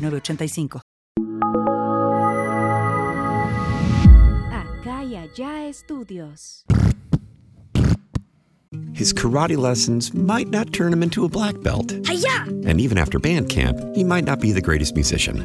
906985. Acá y allá estudios. His karate lessons might not turn him into a black belt. Hiya! And even after band camp, he might not be the greatest musician.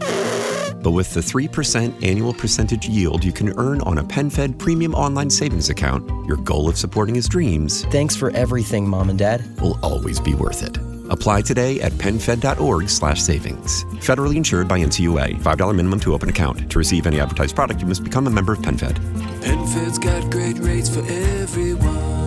But with the 3% annual percentage yield you can earn on a PenFed premium online savings account, your goal of supporting his dreams Thanks for everything, Mom and Dad. will always be worth it. Apply today at penfed.org slash savings. Federally insured by NCUA. $5 minimum to open account. To receive any advertised product, you must become a member of PenFed. PenFed's got great rates for everyone.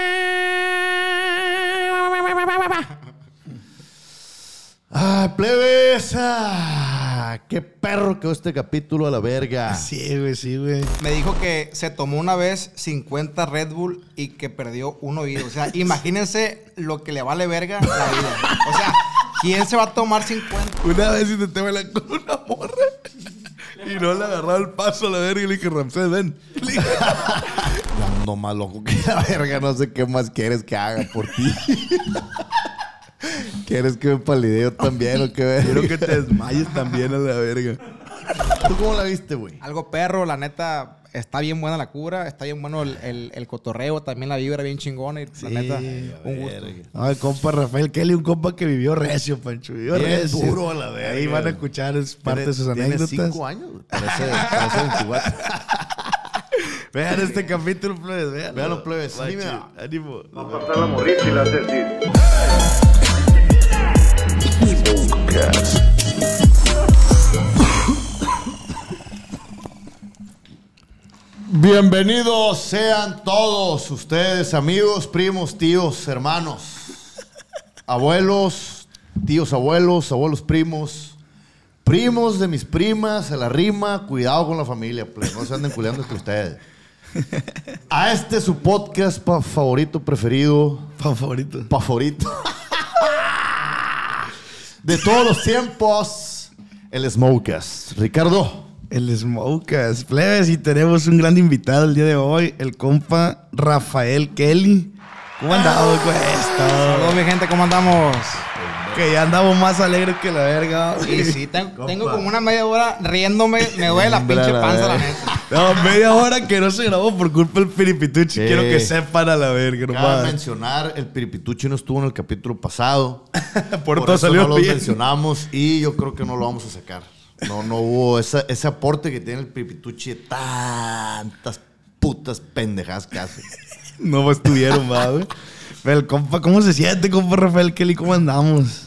¡Ah, plebes! Ah, ¡Qué perro quedó este capítulo a la verga! Sí, güey, sí, güey. Me dijo que se tomó una vez 50 Red Bull y que perdió un oído. O sea, imagínense lo que le vale verga la vida. O sea, ¿quién se va a tomar 50? Una vez intenté bailar con una morra y no le agarraba el paso a la verga y le dije, Ramsés, ven. Le dije, Yo ando más loco que la verga. No sé qué más quieres que haga por ti. ¿Quieres que me palideo también o qué verga? Quiero que te desmayes también a la verga. ¿Tú cómo la viste, güey? Algo perro, la neta. Está bien buena la cura, está bien bueno el, el- el cotorreo, también la vibra bien chingona y la neta, un gusto. Ay, compa Rafael Kelly, un compa que vivió recio, Pancho. Vivió recio. duro a la verga. Ahí van a escuchar es parte de sus Tiene anécdotas. cinco años. güey. Parece, parece 24. Vean este capítulo, plebes. Vean. Véanlo, plebes. Ánimo. Ánimo. Ánimo. pasar la morrita y la así. Bienvenidos sean todos ustedes, amigos, primos, tíos, hermanos, abuelos, tíos, abuelos, abuelos, primos, primos de mis primas, a la rima, cuidado con la familia, pues, no se anden culeando entre ustedes. A este su podcast pa- favorito, preferido, favorito. favorito. De todos los tiempos, el Smokers. Ricardo. El Smokas. Plebes, y tenemos un gran invitado el día de hoy, el compa Rafael Kelly. ¿Cómo andamos, güey? Saludos, mi gente, ¿cómo andamos? Que ya andamos más alegres que la verga. Y sí, tengo, tengo como una media hora riéndome, me duele la pinche panza, la neta. No, media hora que no se grabó por culpa del piripituchi. Sí. Quiero que sepan a la verga, Cabe nomás. mencionar, el Piripituchi no estuvo en el capítulo pasado. Por, Por todo eso salió no lo mencionamos y yo creo que no lo vamos a sacar. No, no hubo esa- ese aporte que tiene el Piripituchi de tantas putas pendejadas que hace. No estuvieron, va, güey. Pero el compa, ¿cómo se siente, compa Rafael Kelly? ¿Cómo andamos?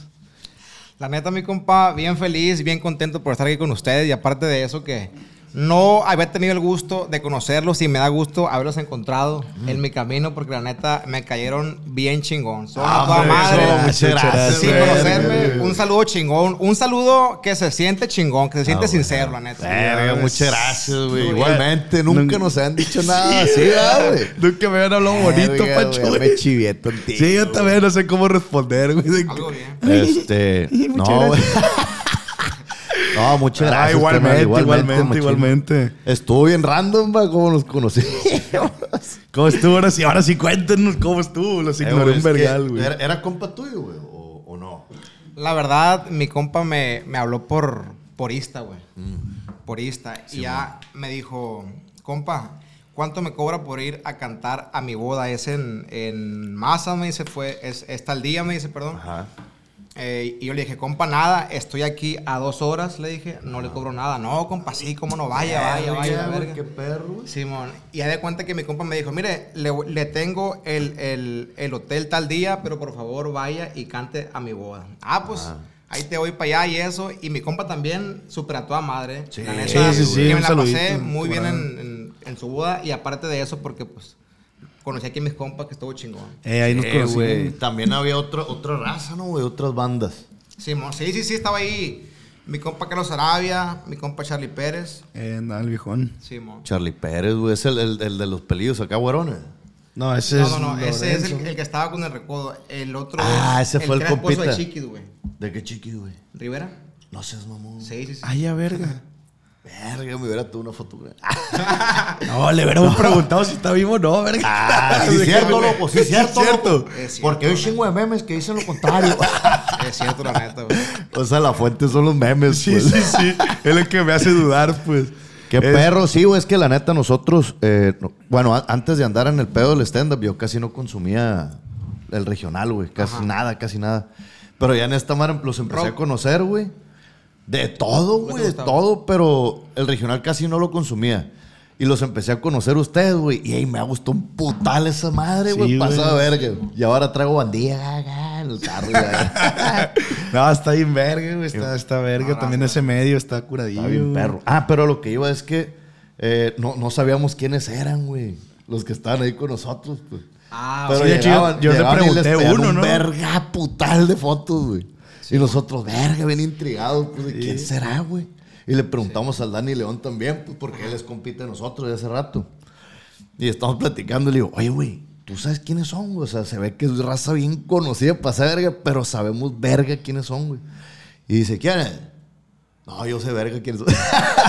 La neta, mi compa, bien feliz, bien contento por estar aquí con ustedes y aparte de eso que no había tenido el gusto de conocerlos y me da gusto haberlos encontrado en mi camino porque la neta me cayeron bien chingón. Son a toda madre. muchas gracias, conocerme, un saludo chingón, un saludo que se siente chingón, que se siente sincero, la neta. Verga, muchas gracias, güey. Igualmente, nunca Nunca- nos han dicho nada así, ¿verdad, güey? Nunca me habían hablado bonito, Verga, Pancho. güey, güey. Me chivié contigo. Sí, yo también no sé cómo responder, güey. Algo bien. Este. Muchas no, güey. No, muchas Ah, gracias. igualmente, igualmente, igualmente. Estuvo bien random, va, como nos conocimos. ¿Cómo estuvo ahora sí? Ahora sí, cuéntenos cómo estuvo. Los Eh, ignoré güey, un vergal, güey. Era, era compa tuyo, güey, o, o no. La verdad, mi compa me, me habló por, por Insta, güey. Por Insta. y ya me dijo, compa, ¿cuánto me cobra por ir a cantar a mi boda? Es en, en Masa, me dice, fue, es, es tal día, me dice, perdón. Ajá. Eh, y yo le dije, compa, nada, estoy aquí a dos horas, le dije, no le cobro nada. No, compa, sí, cómo no, vaya, vaya, vaya, verga. Qué perro. Simón, y ya de cuenta que mi compa me dijo, mire, le, le tengo el, el- el hotel tal día, pero por favor vaya y cante a mi boda. Ah, pues ahí te voy para allá y eso. Y mi compa también súper a toda madre. Sí, la neta, sí, sí, que un me la pasé muy bien camarada. en, en- en su boda. Y aparte de eso, porque pues conocí aquí a mis compas que estuvo chingón. Eh, ahí nos Eh, güey. También había otra, otra raza, ¿no, güey? Otras bandas. Simón, sí, sí, sí, estaba ahí mi compa Carlos Arabia, mi compa Charlie Pérez. Eh, andaba el viejón. Simón. Charlie Pérez, güey. Es el, el- el de los pelillos acá, güerones. No, ese No, es. no, no, ese es el, Lorenzo. el que estaba con el recodo. El otro Ah, es ese fue el compita. de Chiquis, güey. ¿De qué chiqui, güey? ¿Rivera? No seas mamón. Sí, sí, sí. Ay, ya, verga. Verga, me hubiera tú una foto, güey. No, le hubiéramos preguntado si está vivo o no, verga. Ah, sí, cierto, loco. Sí, cierto. cierto. Es cierto, Porque hay un chingo de memes que dicen lo contrario. Es cierto, la neta, güey. o sea, la fuente son los memes, Sí, pues. sí, sí. Es lo que me hace dudar, pues. Qué Es- perro, sí, güey. Es que la neta, nosotros, eh, no- bueno, a- antes de andar en el pedo del stand-up, yo casi no consumía el regional, güey. Casi Ajá. nada, casi nada. Pero ya en esta madre los empecé a conocer, güey. De todo, ¿Qué te güey, de todo, pero el regional casi no lo consumía. Y los empecé a conocer ustedes, güey. Y ahí me ha gustado un putal esa madre, Sí, güey. de verga. Y ahora traigo bandilla acá en el carro, güey. No, está bien verga, güey. Está, está verga. No, no, También no. ese medio está curadillo. Está bien güey. perro. Ah, pero lo que iba es que eh, no, no sabíamos quiénes eran, güey. Los que estaban ahí con nosotros, pues. Ah, pero sí, yo- llegaban, yo te llegaban y les pregunté uno, un ¿no? verga putal de fotos, güey. Y nosotros, verga, bien intrigados, pues, ¿de quién será, güey? Y le preguntamos al Dani León también, pues, porque él es compite de nosotros de hace rato. Y estamos platicando y le digo, oye, güey, ¿tú sabes quiénes son, güey? O sea, se ve que es raza bien conocida para esa verga, pero sabemos verga quiénes son, güey. Y dice, ¿quién es? No, yo sé verga quiénes son.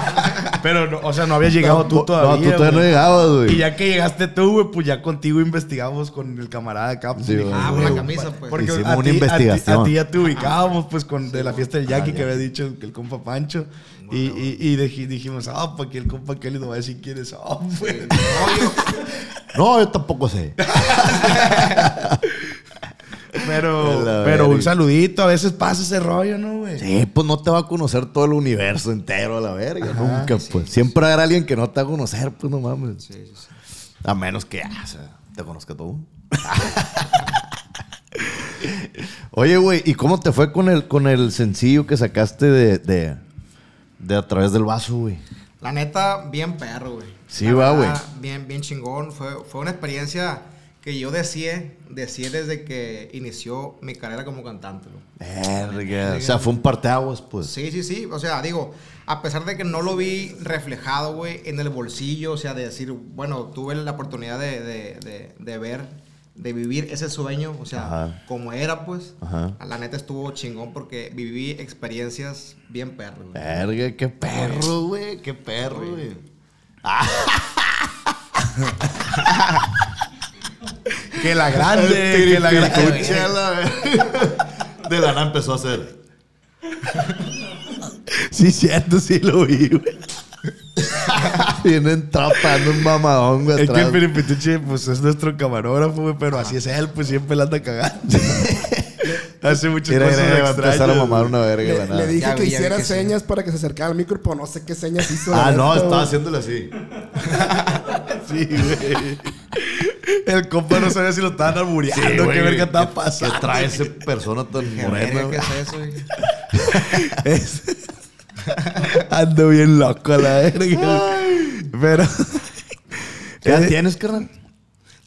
Pero, no, o sea, no había llegado tú todavía. No, tú todavía no llegabas, güey. Y ya que llegaste tú, güey, pues ya contigo investigamos con el camarada acá. pues, Sí. Ah, por güey, la camisa, pues. Porque Hicimos a una ti- a ti- investigación. A ti, ya te ubicábamos, pues, con de la fiesta del Jackie Ah, que había dicho que el compa Pancho. Y, y, y dij- dijimos, ah, porque el compa Kelly nos va a decir quiénes son, güey. No, yo tampoco sé. Pero, pero un saludito, a veces pasa ese rollo, ¿no, güey? Sí, pues no te va a conocer todo el universo entero a la verga. Nunca, pues. Siempre habrá alguien que no te va a conocer, pues no mames. A menos que, ah, o sea, te conozca todo. Oye, güey, ¿y cómo te fue con el, con el sencillo que sacaste de, de, de A través del vaso, güey? La neta, bien perro, güey. Sí, La va, güey. Bien, bien chingón. Fue, fue una experiencia que yo deseé, deseé desde que inició mi carrera como cantante. Verga. O sea, fue un parteaguas, pues. Sí, sí, sí. O sea, digo, a pesar de que no lo vi reflejado, güey, en el bolsillo, o sea, de decir, bueno, tuve la oportunidad de, de- de- de ver, de vivir ese sueño, o sea, Ajá. como era, pues. Ajá. La neta estuvo chingón porque viví experiencias bien perros. güey. Verga, qué perro, güey. Qué perro, güey. Que la grande, que la grande. De la nada empezó a hacer. Sí, cierto, sí lo vi, güey. Vienen trapando un mamadón, güey. Es que Piripituche, pues es nuestro camarógrafo, güey, pero así es él, pues siempre la anda cagando. Hace muchas Mira, cosas a empezar a extrañas, mamar una verga de la Le, nada. le dije Ya que ya hiciera que sí. señas para que se acercara al micro, pero no sé qué señas hizo. Ah, no, estaba güey. haciéndole así. Sí, güey. El compa no sabía si lo estaban albureando, Sí, qué verga estaba ¿qué- pasando. ¿Qué trae esa persona tan morena? ¿Qué es eso, güey? Es- Ando bien loco a la verga. Pero. ¿Qué edad tienes, carnal?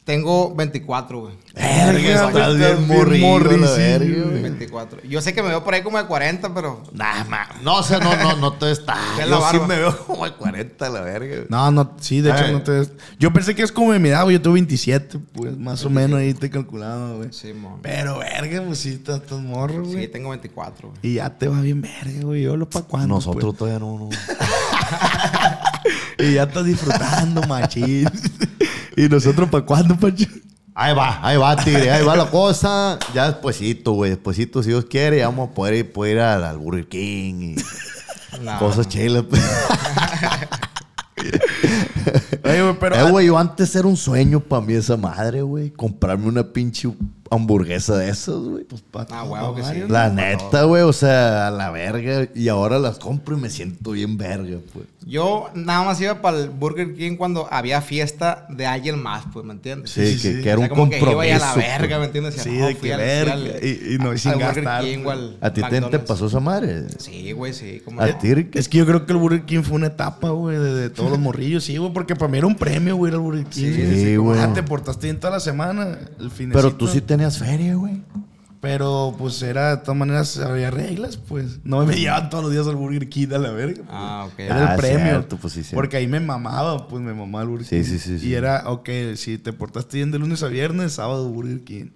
Tengo 24, güey. Verga, estás bien güey. 24. Yo sé que me veo por ahí como de 40, pero. Nah, ma. No, o sea, no, no, no te está. Yo la sí me veo como de 40, la verga. güey. No, no, sí, de hecho no te. Yo pensé que es como de mi edad, güey. Yo tuve 27, pues más o menos ahí te calculaba, güey. Sí, mon. Pero, verga, pues sí, estás morro, güey. Sí, tengo 24, güey. Y ya te va bien verga, güey. Yo lo pa' cuándo. Nosotros todavía no, no. pues? Y ya estás disfrutando, machín. y nosotros pa' cuándo, Pancho. Ahí va, ahí va, tigre, ahí va la cosa. Ya despuesito, güey, despuesito, si Dios quiere, ya vamos a poder ir, poder ir al, al Burger King y No. cosas chilas. pues. Oye, güey, pero. eh, güey, yo antes era un sueño para mí esa madre, güey. Comprarme una pinche hamburguesa de esas, güey. Pues, pa- Ah, huevo que sí. La neta, güey, o sea, a la verga. Y ahora las compro y me siento bien verga, pues. Yo nada más iba para el Burger King cuando había fiesta de alguien más, pues, ¿me entiendes? Sí, sí, que, sí. que era O un como que compromiso. iba a la pues. verga, ¿me entiendes? Decía, Sí, no, de que al- verga, al- y- y no, al sin Burger gastar, King ¿A ti te, pasó esa madre? Sí, güey, sí. Como ¿A ti, Rick? Es que yo creo que el Burger King fue una etapa, güey, de, de todos los morrillos, sí, güey, porque para mí era un premio, güey, al Burger King. Sí, güey. ah, te portaste bien toda la semana, el fin Pero tú sí tenías feria, güey. Pero, pues, era, de todas maneras, había reglas, pues. No me llevaban todos los días al Burger King a la verga. pues. Ah, ok. Era Ah, el premio. cierto, pues sí, cierto. Porque ahí me mamaba, pues, me mamaba el Burger Sí, King. sí, sí, sí. Y era, ok, si te portaste bien de lunes a viernes, sábado Burger King.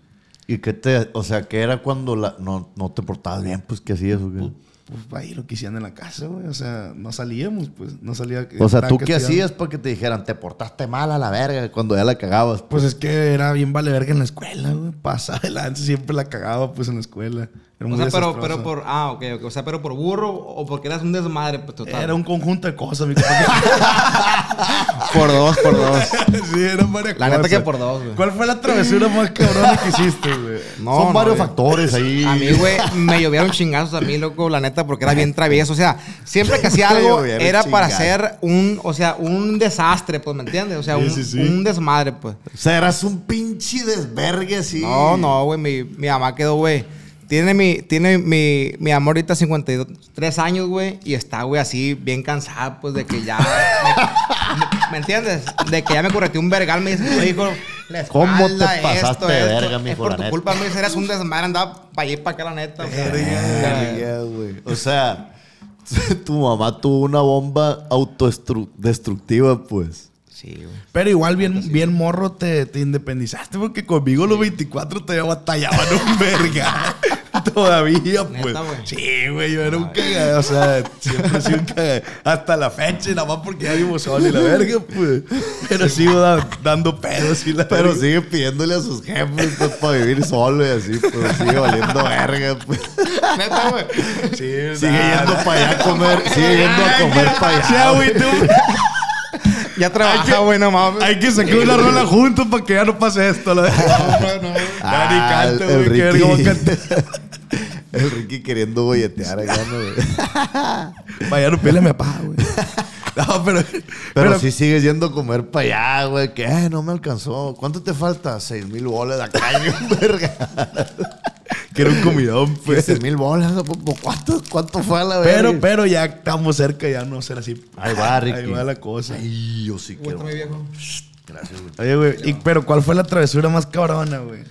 ¿Y qué te, o sea, qué era cuando la, no, no te portabas bien? Pues, ¿qué hacías o qué? Pues, ahí lo que hacían en la casa, güey. O sea, no salíamos, pues. No salía... O sea, ¿tú qué hacías para que te dijeran, te portaste mal a la verga cuando ya la cagabas? Pues es que era bien vale verga en la escuela, güey. Pasaba adelante, siempre la cagaba, pues, en la escuela. Era O sea, pero, pero por. Ah, ok, ok. O sea, pero por burro o porque eras un desmadre, pues total. Era un conjunto de cosas, mi. Por dos, por dos. sí, eran varias La cosas. neta que por dos, güey. ¿Cuál fue la travesura más cabrona que hiciste, güey? No, Son no, varios güey. factores ahí. A mí, güey, me llovieron chingazos a mí, loco, la neta, porque era bien travieso. O sea, siempre que hacía algo era para hacer un, o sea, un desastre, pues, ¿me entiendes? O sea, Sí, un, sí, sí. un desmadre, pues. O sea, eras un pinche desvergue así. No, no, güey, mi, mi mamá quedó, güey. Tiene mi, tiene mi, mi amor ahorita 53 años, güey, y está, güey, así bien cansada, pues, de que ya... me, ¿me entiendes? De que ya me correteó un vergal, me dice, "Oye, hijo, la ¿Cómo te pasaste de verga, Es mijo, por tu neta?" culpa, me dice, eres un desmadre, andaba para allá y para acá, la neta. o sea, Verga, güey. O sea, tu mamá tuvo una bomba autodestructiva, pues. Sí, güey. Pero igual bien, bien morro te, te independizaste porque conmigo los 24 te batallaban un verga. Todavía, pues. Neta, güey. Sí, güey, yo era un cagado. O sea, siempre he sido un cagado. Hasta la fecha, y nada más porque ya vivo solo y la verga, pues. Pero sigo da- dando pedos y la Pero verga. sigue pidiéndole a sus jefes pues, para vivir solo y así, pues sigue valiendo verga, pues. Neta, güey. Sí, Sigue nada. yendo para allá a comer, sigue yendo a comer para Sí, allá. güey, tú. Ya trabaja, güey, no mames. Hay que sacar una rola juntos para que ya no pase esto. La. Ya ni Ah, canto, el güey. Que. El Ricky queriendo bolletear acá, ¿no, güey? Vaya, no pele a mi papá, güey. No, pero. Pero, sí sigues yendo a comer para allá, güey. Que "Eh, no me alcanzó. ¿Cuánto te falta? Seis mil bolas de acá, verga. Que era un comidón, pues. Seis mil bolas. ¿po- po- ¿Cuánto, ¿Cuánto fue a la verga? Pero, pero ya estamos cerca, ya no ser así. Ahí va, Ricky. Ahí va la cosa. Ay, yo sí quiero. mi viejo. Gracias, güey. Oye, güey, y- pero ¿cuál fue la travesura más cabrona, güey?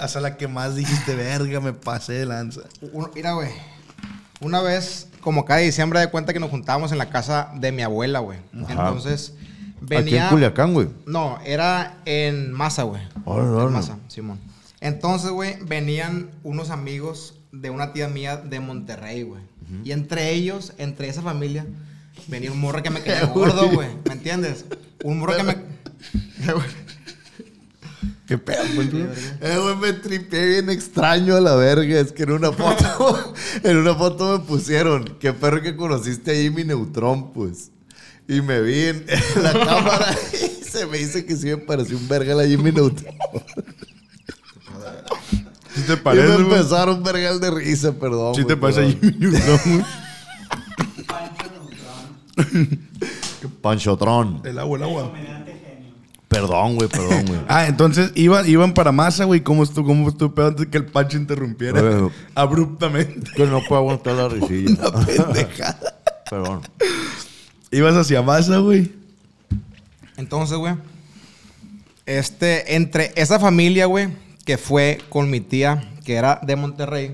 Hasta la que más dijiste, verga, me pasé de lanza. Uno- mira, güey. Una vez, como cada diciembre, de cuenta que nos juntábamos en la casa de mi abuela, güey. Entonces, venía. Aquí en Culiacán, güey. No, era en Masa, güey. Órale, En órale. Masa, Simón. Entonces, güey, venían unos amigos de una tía mía de Monterrey, güey. Y entre ellos, entre esa familia, venía un morro que me quedé gordo, güey. ¿Me entiendes? Un morro que me. Qué pedo, güey. Eh, güey, me tripeé bien extraño a la verga. Es que en una foto, en una foto me pusieron, qué perro que conociste a Jimmy Neutron, pues. Y me vi en, en la cámara y se me dice que sí me pareció un verga la Jimmy Neutron. ¿Sí te y parece, me empezaron vergal de risa, perdón. ¿Sí te parece. Jimmy Neutron, güey? Panchotron. El agua, el agua. Perdón, güey, perdón, güey. Ah, entonces iban, iban para masa, güey. ¿Cómo estuvo, cómo estuvo pedo antes que el Pancho interrumpiera abruptamente? que no puedo aguantar la risilla. Una pendejada. Perdón. Ibas hacia masa, güey. Entonces, güey. Este, entre esa familia, güey, que fue con mi tía, que era de Monterrey,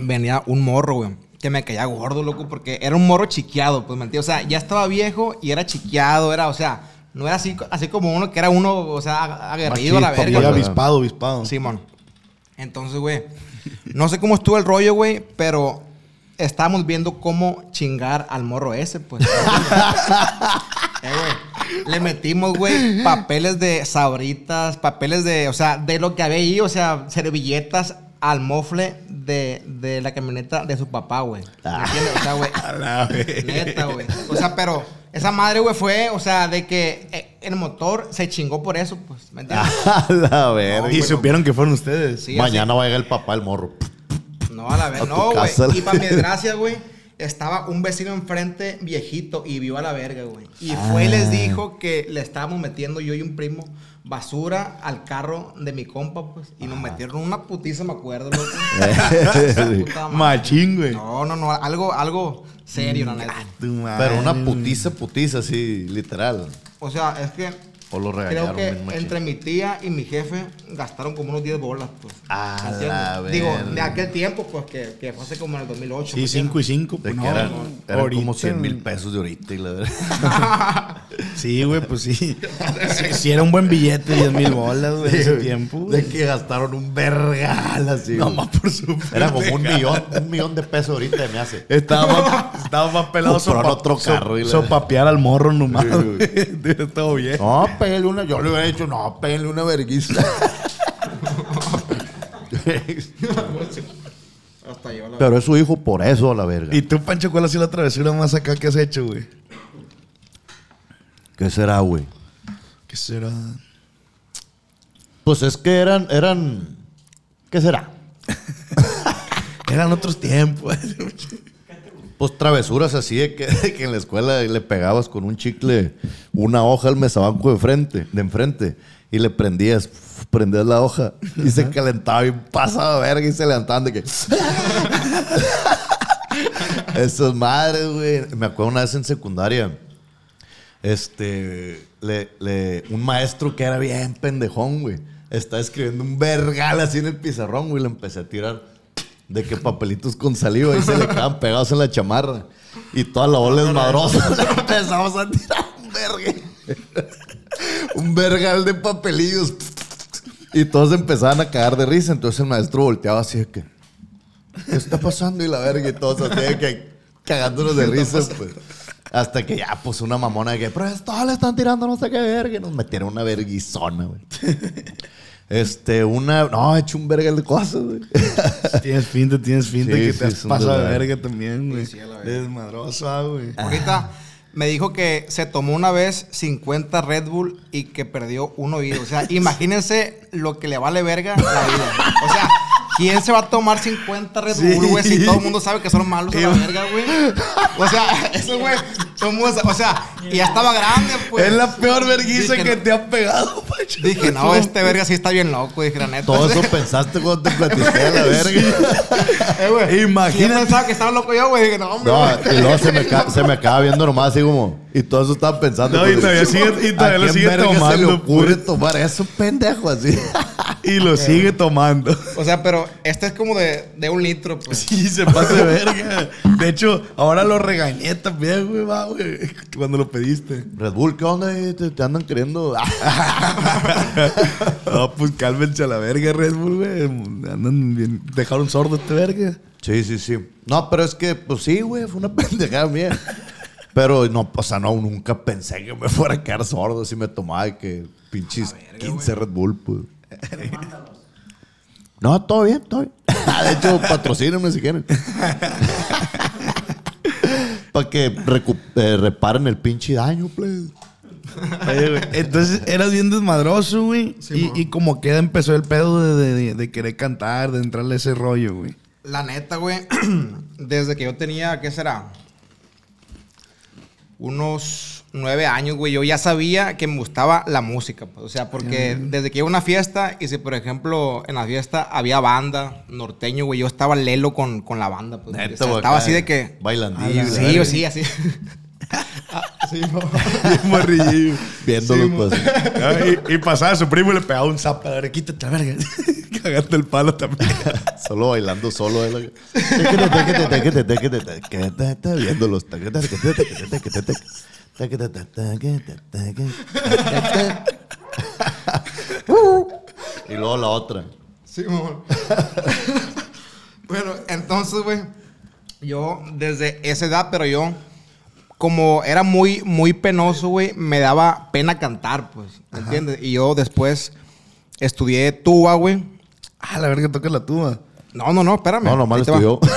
venía un morro, güey. Que me caía gordo, loco, porque era un morro chiqueado, pues, ¿me entiendes? O sea, ya estaba viejo y era chiqueado, era, o sea, no era así, así como uno que era uno, o sea, aguerrido a la verga. Güey. avispado, avispado. Simón. Entonces, güey, no sé cómo estuvo el rollo, güey, pero estábamos viendo cómo chingar al morro ese, pues. eh, güey. Le metimos, güey, papeles de sabritas, papeles de, o sea, de lo que había ahí, o sea, servilletas al mofle de, de la camioneta de su papá, güey. ¿Me entiendes? O sea, güey. Neta, güey. O sea, pero esa madre, güey, fue, o sea, de que eh, el motor se chingó por eso, pues, ¿me entiendes? A la verga. Y supieron que fueron ustedes. Sí, Mañana va a llegar el papá, el morro. No, a la vez. A tu No, güey. Y para mi desgracia, güey, estaba un vecino enfrente viejito y vio a la verga, güey. Y fue y les dijo que le estábamos metiendo yo y un primo basura al carro de mi compa, pues. Y nos metieron una putiza, me acuerdo, loco. Puta madre. Machín, güey. No, no, no. Algo, algo serio, la neta. Tu madre. Pero una putiza, putiza, así, literal. O sea, es que O lo creo que entre mi tía y mi jefe gastaron como unos 10 bolas, pues. A ¿Me entiendes? la Digo, de aquel tiempo, pues, que, que fue hace como en el 2008. Sí, ¿me 5 y entiendes? 5. De Pues que no, eran, como 100 mil pesos de ahorita y la verdad. Sí, güey, pues sí. sí. sí era un buen billete, 10 mil bolas, güey, en ese tiempo. De que gastaron un vergal así. No más por su. Era como un millón, un millón de pesos ahorita me hace. Estaba más, estaba más pelado Compraron sopa- otro carro y sopapear al morro nomás. Todo bien. No, péguenle una. Yo le hubiera dicho, no, péguenle una verguisa. Hasta yo la Pero es su hijo por eso, a la verga. ¿Y tú, Pancho, cuál ha sido la travesura más acá que has hecho, güey? ¿Qué será, güey? ¿Qué será? Pues es que eran, eran. ¿Qué será? Eran otros tiempos. Pues travesuras así de que, de que en la escuela le pegabas con un chicle una hoja al mesabanco de frente, de enfrente, y le prendías, prendías la hoja y se calentaba bien pasado de verga y se levantaban de que. Esas madres, güey. Me acuerdo una vez en secundaria. Este. Le, le- un maestro que era bien pendejón, güey. Estaba escribiendo un vergal así en el pizarrón, güey. Le empecé a tirar de que papelitos con saliva y se le quedaban pegados en la chamarra. Y toda la bola es madrosa. Le empezamos a tirar un verga. un vergal de papelillos. Y todos empezaban a cagar de risa. Entonces el maestro volteaba así de que. ¿Qué está pasando? Y la verga, y todos así de que cagándonos de risa, pues. Hasta que ya, pues, una mamona de que, pero esto le están tirando no sé qué verga. Y nos metieron una verguizona, güey. Este, una. No, he hecho un verga de cosas, güey. Tienes finta, tienes finta Sí, que sí, te has pasado de verga también, güey. Sí. Desmadrosa, güey. Ahorita me dijo que se tomó una vez 50 Red Bull y que perdió un oído. O sea, imagínense lo que le vale verga la vida. O sea, ¿quién se va a tomar 50 Red Bull, güey? Si todo el mundo sabe que son malos a la verga, güey. O sea, eso, güey. Sa- O sea, y ya estaba grande, pues. es la peor vergüenza que te han pegado, Pancho. Dije, no, este verga sí está bien loco, dije, la neta. Todo eso pensaste cuando te platiqué a la verga. Eh, güey. Si yo Imagínate. pensaba que estaba loco yo, güey. Dije, no, hombre. No, y luego se me, se me acaba viendo nomás así como. Y todo eso estaba pensando. No, y todavía sigue- y todavía ¿a lo sigue verga se le tomando, ocurre pues? tomar eso, pendejo, así? Y lo sigue tomando. O sea, pero este es como de, de un litro, pues. Sí, se pasa de verga. De hecho, ahora lo regañé también, güey, va, güey. Cuando lo pediste. Red Bull, ¿qué onda? Te, te andan queriendo. No, pues cálmense a la verga, Red Bull, güey. Andan bien. Dejaron sordo este verga. Sí, sí, sí. No, pero es que, pues sí, güey, fue una pendejada mía. Pero no, o sea, no, nunca pensé que me fuera a quedar sordo si me tomaba de que pinches 15 Red Bull, pues. No, todo bien, todo bien. de hecho, patrocínenme si quieren. Para que eh, reparen el pinche daño, pues. Oye, güey, Entonces eras bien desmadroso, güey. y, y como queda empezó el pedo de, de- de querer cantar, de entrarle a ese rollo, güey. La neta, güey, desde que yo tenía, ¿qué será? Unos nueve años, güey, yo ya sabía que me gustaba la música, pues. O sea, porque desde que iba a una fiesta y si, por ejemplo, en la fiesta había banda norteño, güey, yo estaba lelo con, con la banda, pues. O sea, estaba así de que... Bailandillo. Sí, la yo verga. sí, así. Ah, sí. Viéndolo, pues. Y, y pasaba a su primo y le pegaba un zap. A ver, quítate la verga. Cagando el palo también. Solo bailando solo. téquete, Viéndolos. Y luego la otra. Sí, bueno, entonces, güey, yo desde esa edad, pero yo como era muy, muy penoso, güey, me daba pena cantar, pues, ¿me entiendes? Y yo después estudié tuba, güey. Ah, la verga toca la tuba. No, no, no, espérame. No, nomás estudió.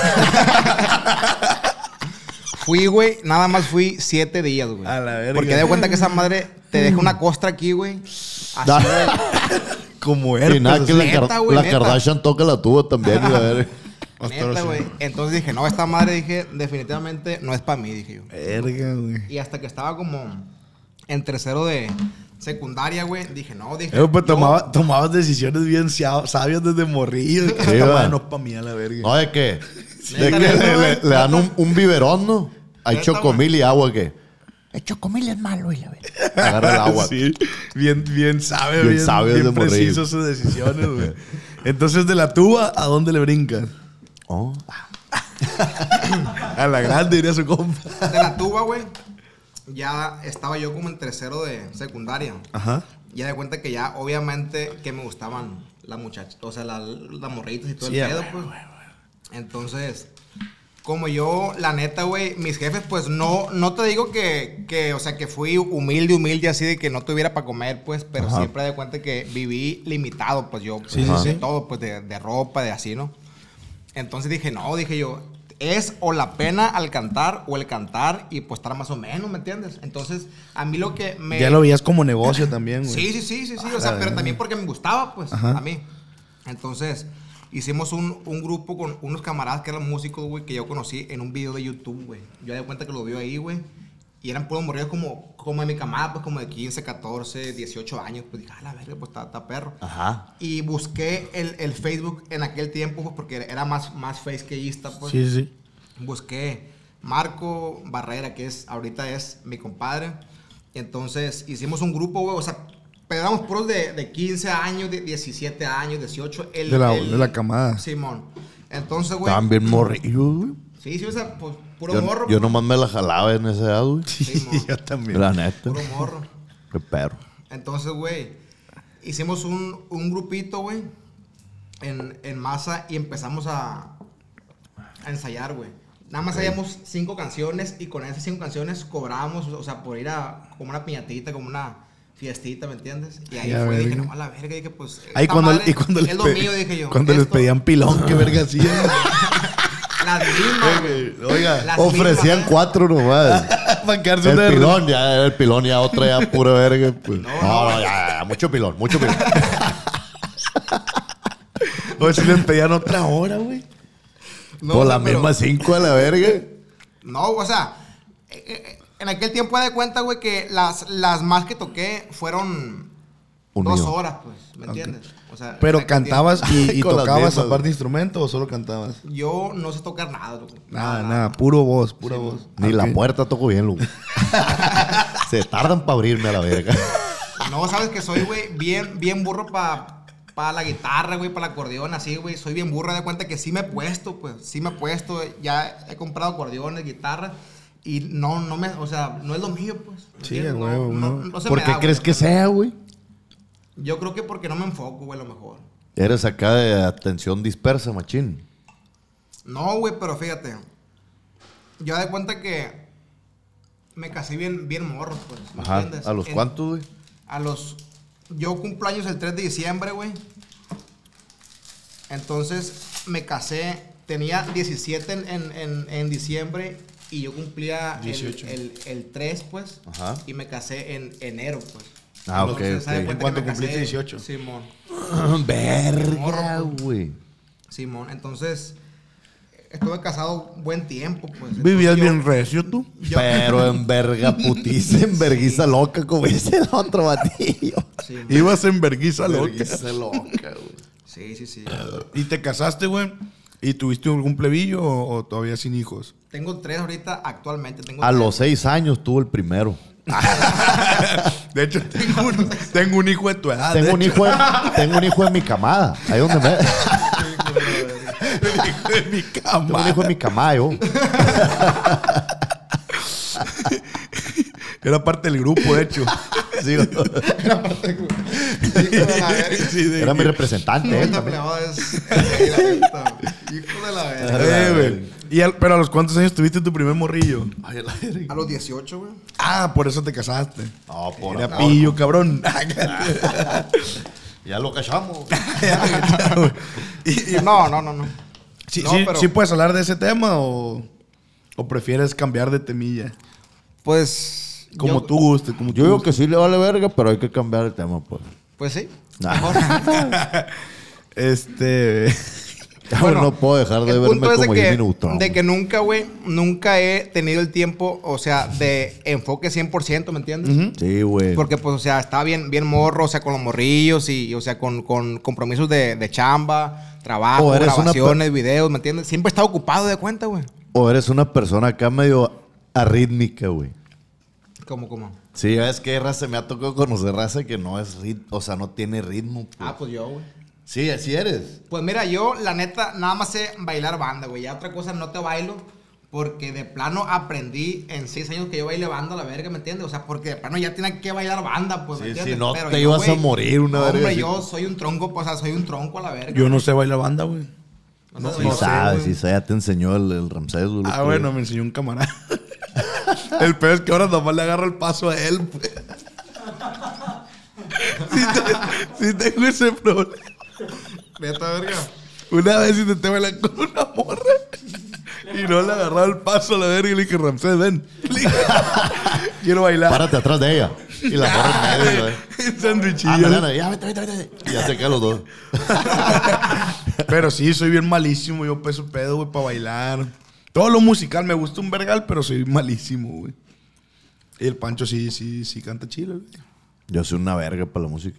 Fui, güey, nada más fui siete días, güey. A la verga. Porque de cuenta que esa madre te deja una costra aquí, güey. Así, güey. Como Y herpes. nada, que la, neta, Kar- güey, la neta. Kardashian toca la tuba también. y la verga. Neta, güey. Entonces dije, no, esta madre, dije, definitivamente no es para mí, dije yo. Verga, güey. Y hasta que estaba como en tercero de secundaria, güey, dije, no, dije. Eh, pues yo- tomaba- tomabas decisiones bien sabias desde morrillo. Sí, Esta va. madre no es pa' mí a la verga. No, de que, de Neta, que le, güey. le- le dan un, un biberón, ¿no? Hay Neta, chocomil y agua que. El chocomil es malo, y la verga. Agarra el agua. Sí, bien, bien sabe, Bien bien, sabe bien preciso sus decisiones, güey. Entonces, de la tuba, ¿a dónde le brincas? Oh. A la grande, diría su compa. De la tuba, güey, ya estaba yo como en tercero de secundaria. Ajá. Ya de cuenta que ya, obviamente, que me gustaban las muchachas, o sea, las morritas y todo Sí, el pedo, pues. Entonces, como yo, la neta, güey, mis jefes, pues no, no te digo que, que, o sea, que fui humilde, humilde, así de que no tuviera para comer, pues, pero Ajá. siempre de cuenta que viví limitado, pues yo, pues, sí, de sí. todo, pues, de, de ropa, de así, ¿no? Entonces dije, no, dije yo, es o la pena al cantar o el cantar y pues estar más o menos, ¿me entiendes? Entonces, a mí lo que me... Ya lo veías como negocio también, güey. Sí, sí, sí, sí, sí. O sea, pero también porque me gustaba, pues, Ajá. a mí. Entonces, hicimos un, un grupo con unos camaradas que eran músicos, güey, que yo conocí en un video de YouTube, güey. Yo me di cuenta que lo vio ahí, güey. Y eran puros morridos como, como de mi camada, pues, como de 15, 14, 18 años. Pues dije, ah, la verga, pues, está, perro. Ajá. Y busqué el, el Facebook en aquel tiempo, pues, porque era más, más face que Insta, pues Sí, sí. busqué Marco Barrera, que es ahorita es mi compadre. Entonces hicimos un grupo, güey, o sea, pero éramos puros de, de 15 años, de 17 años, 18. El, De la- el- de la camada. Simón. Entonces, güey. Bien morrillos, güey. Sí, sí, o sea, pues puro Yo, morro. yo pues, nomás me la jalaba en esa edad, güey. Sí, yo también. La neta. Puro morro. Qué perro. Entonces, güey, hicimos un, un grupito, güey, en, en masa y empezamos a, a ensayar, güey. Nada más ensayamos cinco canciones y con esas cinco canciones cobrábamos, o sea, por ir a como una piñatita, como una fiestita, ¿me entiendes? Y ahí Ya, fue, dije, no, a la verga, dije, pues. Ahí cuando, madre y cuando, les, es lo mío, dije yo. cuando les pedían pilón, qué verga hacían. Las mismas. Oiga, Las Ofrecían mismas, cuatro nomás. para quedarse El pilón, ya el pilón, ya otra ya pura verga. Pues. No, no, ya, ya, mucho pilón, mucho pilón. O si les pedían otra hora, güey. No, Por o sea, la pero- misma cinco a la verga. No, o sea, eh, eh, en aquel tiempo de cuenta, güey, que las, las más que toqué fueron Unido. dos horas, pues, ¿me entiendes? O sea, Pero cantabas y, tocabas mismas, aparte güey. instrumento o solo cantabas? Yo no sé tocar nada, loco. Nada, nada, puro voz, pura voz. Ni la puerta toco bien, loco. Se tardan para abrirme a la verga. No, sabes que soy, güey, bien, bien burro para pa la guitarra, güey, para el acordeón, así, güey. Soy bien burro de cuenta que sí me he puesto, pues, sí me he puesto. Ya he comprado acordeones, guitarra. Y no, no me, o sea, no es lo mío, pues. ¿me Sí, no, no. no se ¿Por qué da, crees güey. que sea, güey? Yo creo que porque no me enfoco, güey, a lo mejor. Eres acá de atención dispersa, machín. No, güey, pero fíjate. Yo de cuenta que me casé bien, bien morro, pues. ¿me Ajá. entiendes? ¿A los En- cuántos, güey? A los. Yo cumplo años el 3 de diciembre, güey. Entonces me casé. Tenía 17 en, en, en, en diciembre y yo cumplía el- 18. El, el, 3, pues. Ajá. Y me casé en enero, pues. Ah, ok, Entonces, haz de ok. cuenta ¿En cumpliste casé- 18? Simón. Verga, güey. Simón. Entonces. Estuve casado buen tiempo, pues. ¿Vivías yo- bien recio tú? yo- Pero en verga putiza, en verguiza loca, como dice el otro batillo. Sí, Ibas en verguiza loca. Verguiza loca, güey. sí, sí, sí. ¿Y te casaste, güey? ¿Y tuviste algún plebillo o, o todavía sin hijos? Tengo tres ahorita, actualmente. Tengo A tres. los seis años tuvo el primero. De hecho, tengo un, tengo un hijo de tu edad. Tengo de un hijo, de, tengo un hijo en mi camada. Ahí donde me. El hijo de mi Tengo un hijo en mi camayo. Era parte del grupo, de hecho. Sí, Hijo de la verga. Sí, de era mi representante. él también. pelada es. Hijo de la verga. ¿Y al- pero a los cuántos años tuviste tu primer morrillo? Ay, la verga. A los 18, güey. Ah, por eso te casaste. No, por Era pillo, cabrón. Ya lo cachamos. Y- y- No, no, no, no. sí, No, sí- pero- sí puedes hablar de ese tema o, o prefieres cambiar de temilla? Pues. Como yo- tú guste, como Yo tú digo que sí le vale verga, pero hay que cambiar el tema, pues. Pues sí. Nah. Este. Bueno, no puedo dejar de verme como de Jimmy que, Neutron. de que nunca, güey, nunca he tenido el tiempo, o sea, de enfoque 100%, ¿me entiendes? Sí, güey. Porque, pues, o sea, estaba bien, bien morro, o sea, con los morrillos y, o sea, con, con compromisos de, de chamba, trabajo, grabaciones, videos, ¿me entiendes? Siempre he estado ocupado de cuenta, güey. O eres una persona acá medio arrítmica, güey. ¿Cómo, cómo? Sí, es que raza me ha tocado conocer raza que no es ritmo, o sea, no tiene ritmo. pues. Ah, pues yo, güey. Sí, así eres. Pues mira, yo, la neta, nada más sé bailar banda, güey. Ya otra cosa no te bailo. Porque de plano aprendí en seis años que yo baile banda, la verga, ¿me entiendes? O sea, porque de plano ya tenía que bailar banda, pues, ¿me Sí, entiendes? si no Pero te yo, ibas a morir una no, verga Hombre, así. yo soy un tronco, pues, o sea, soy un tronco a la verga. Yo no sé bailar banda, güey. No, Sí no sé, sabes, sí sabes, ya te enseñó el, el Ramsés, güey. Ah, bueno, me enseñó un camarada. el peor es que ahora nomás le agarro el paso a él, pues. sí, te- sí tengo ese problema. Neta, verga. Una vez intenté bailar con una morra y no le agarraba el paso a la verga y le dije, Ramsés, ven. Le dije, Quiero bailar. Párate atrás de ella. Y la morra en medio, güey. Ándale, ándale, ya, vete, vete, vete. Y ya se quedan los dos. Pero sí, soy bien malísimo. Yo peso pedo, güey, para bailar. Todo lo musical me gusta un vergal, pero soy malísimo, güey. Y el Pancho sí, sí, sí canta chilo, güey. Yo soy una verga para la música.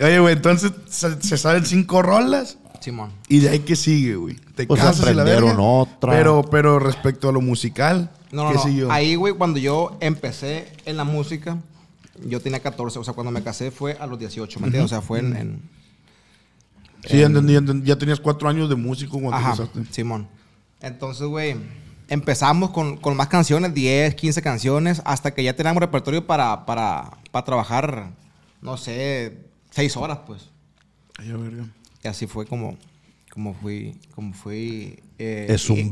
Oye, güey, entonces se, se salen cinco rolas. Simón. ¿Y de ahí qué sigue, güey? Te O sea, casas y la verga. otra. Pero, pero respecto a lo musical, No, no, ¿qué no. siguió? Ahí, güey, cuando yo empecé en la música, yo tenía 14. O sea, cuando me casé fue a los 18, ¿me entiendes? O sea, fue en... en- Sí, entendí. ya tenías cuatro años de músico cuando Ajá, te casaste. Simón. Entonces, güey, empezamos con, con más canciones, 10, 15 canciones, hasta que ya teníamos repertorio para, para, para trabajar, no sé, 6 horas, pues. Ay, verga. Y así fue como, como fui, como fui... eh, Es un.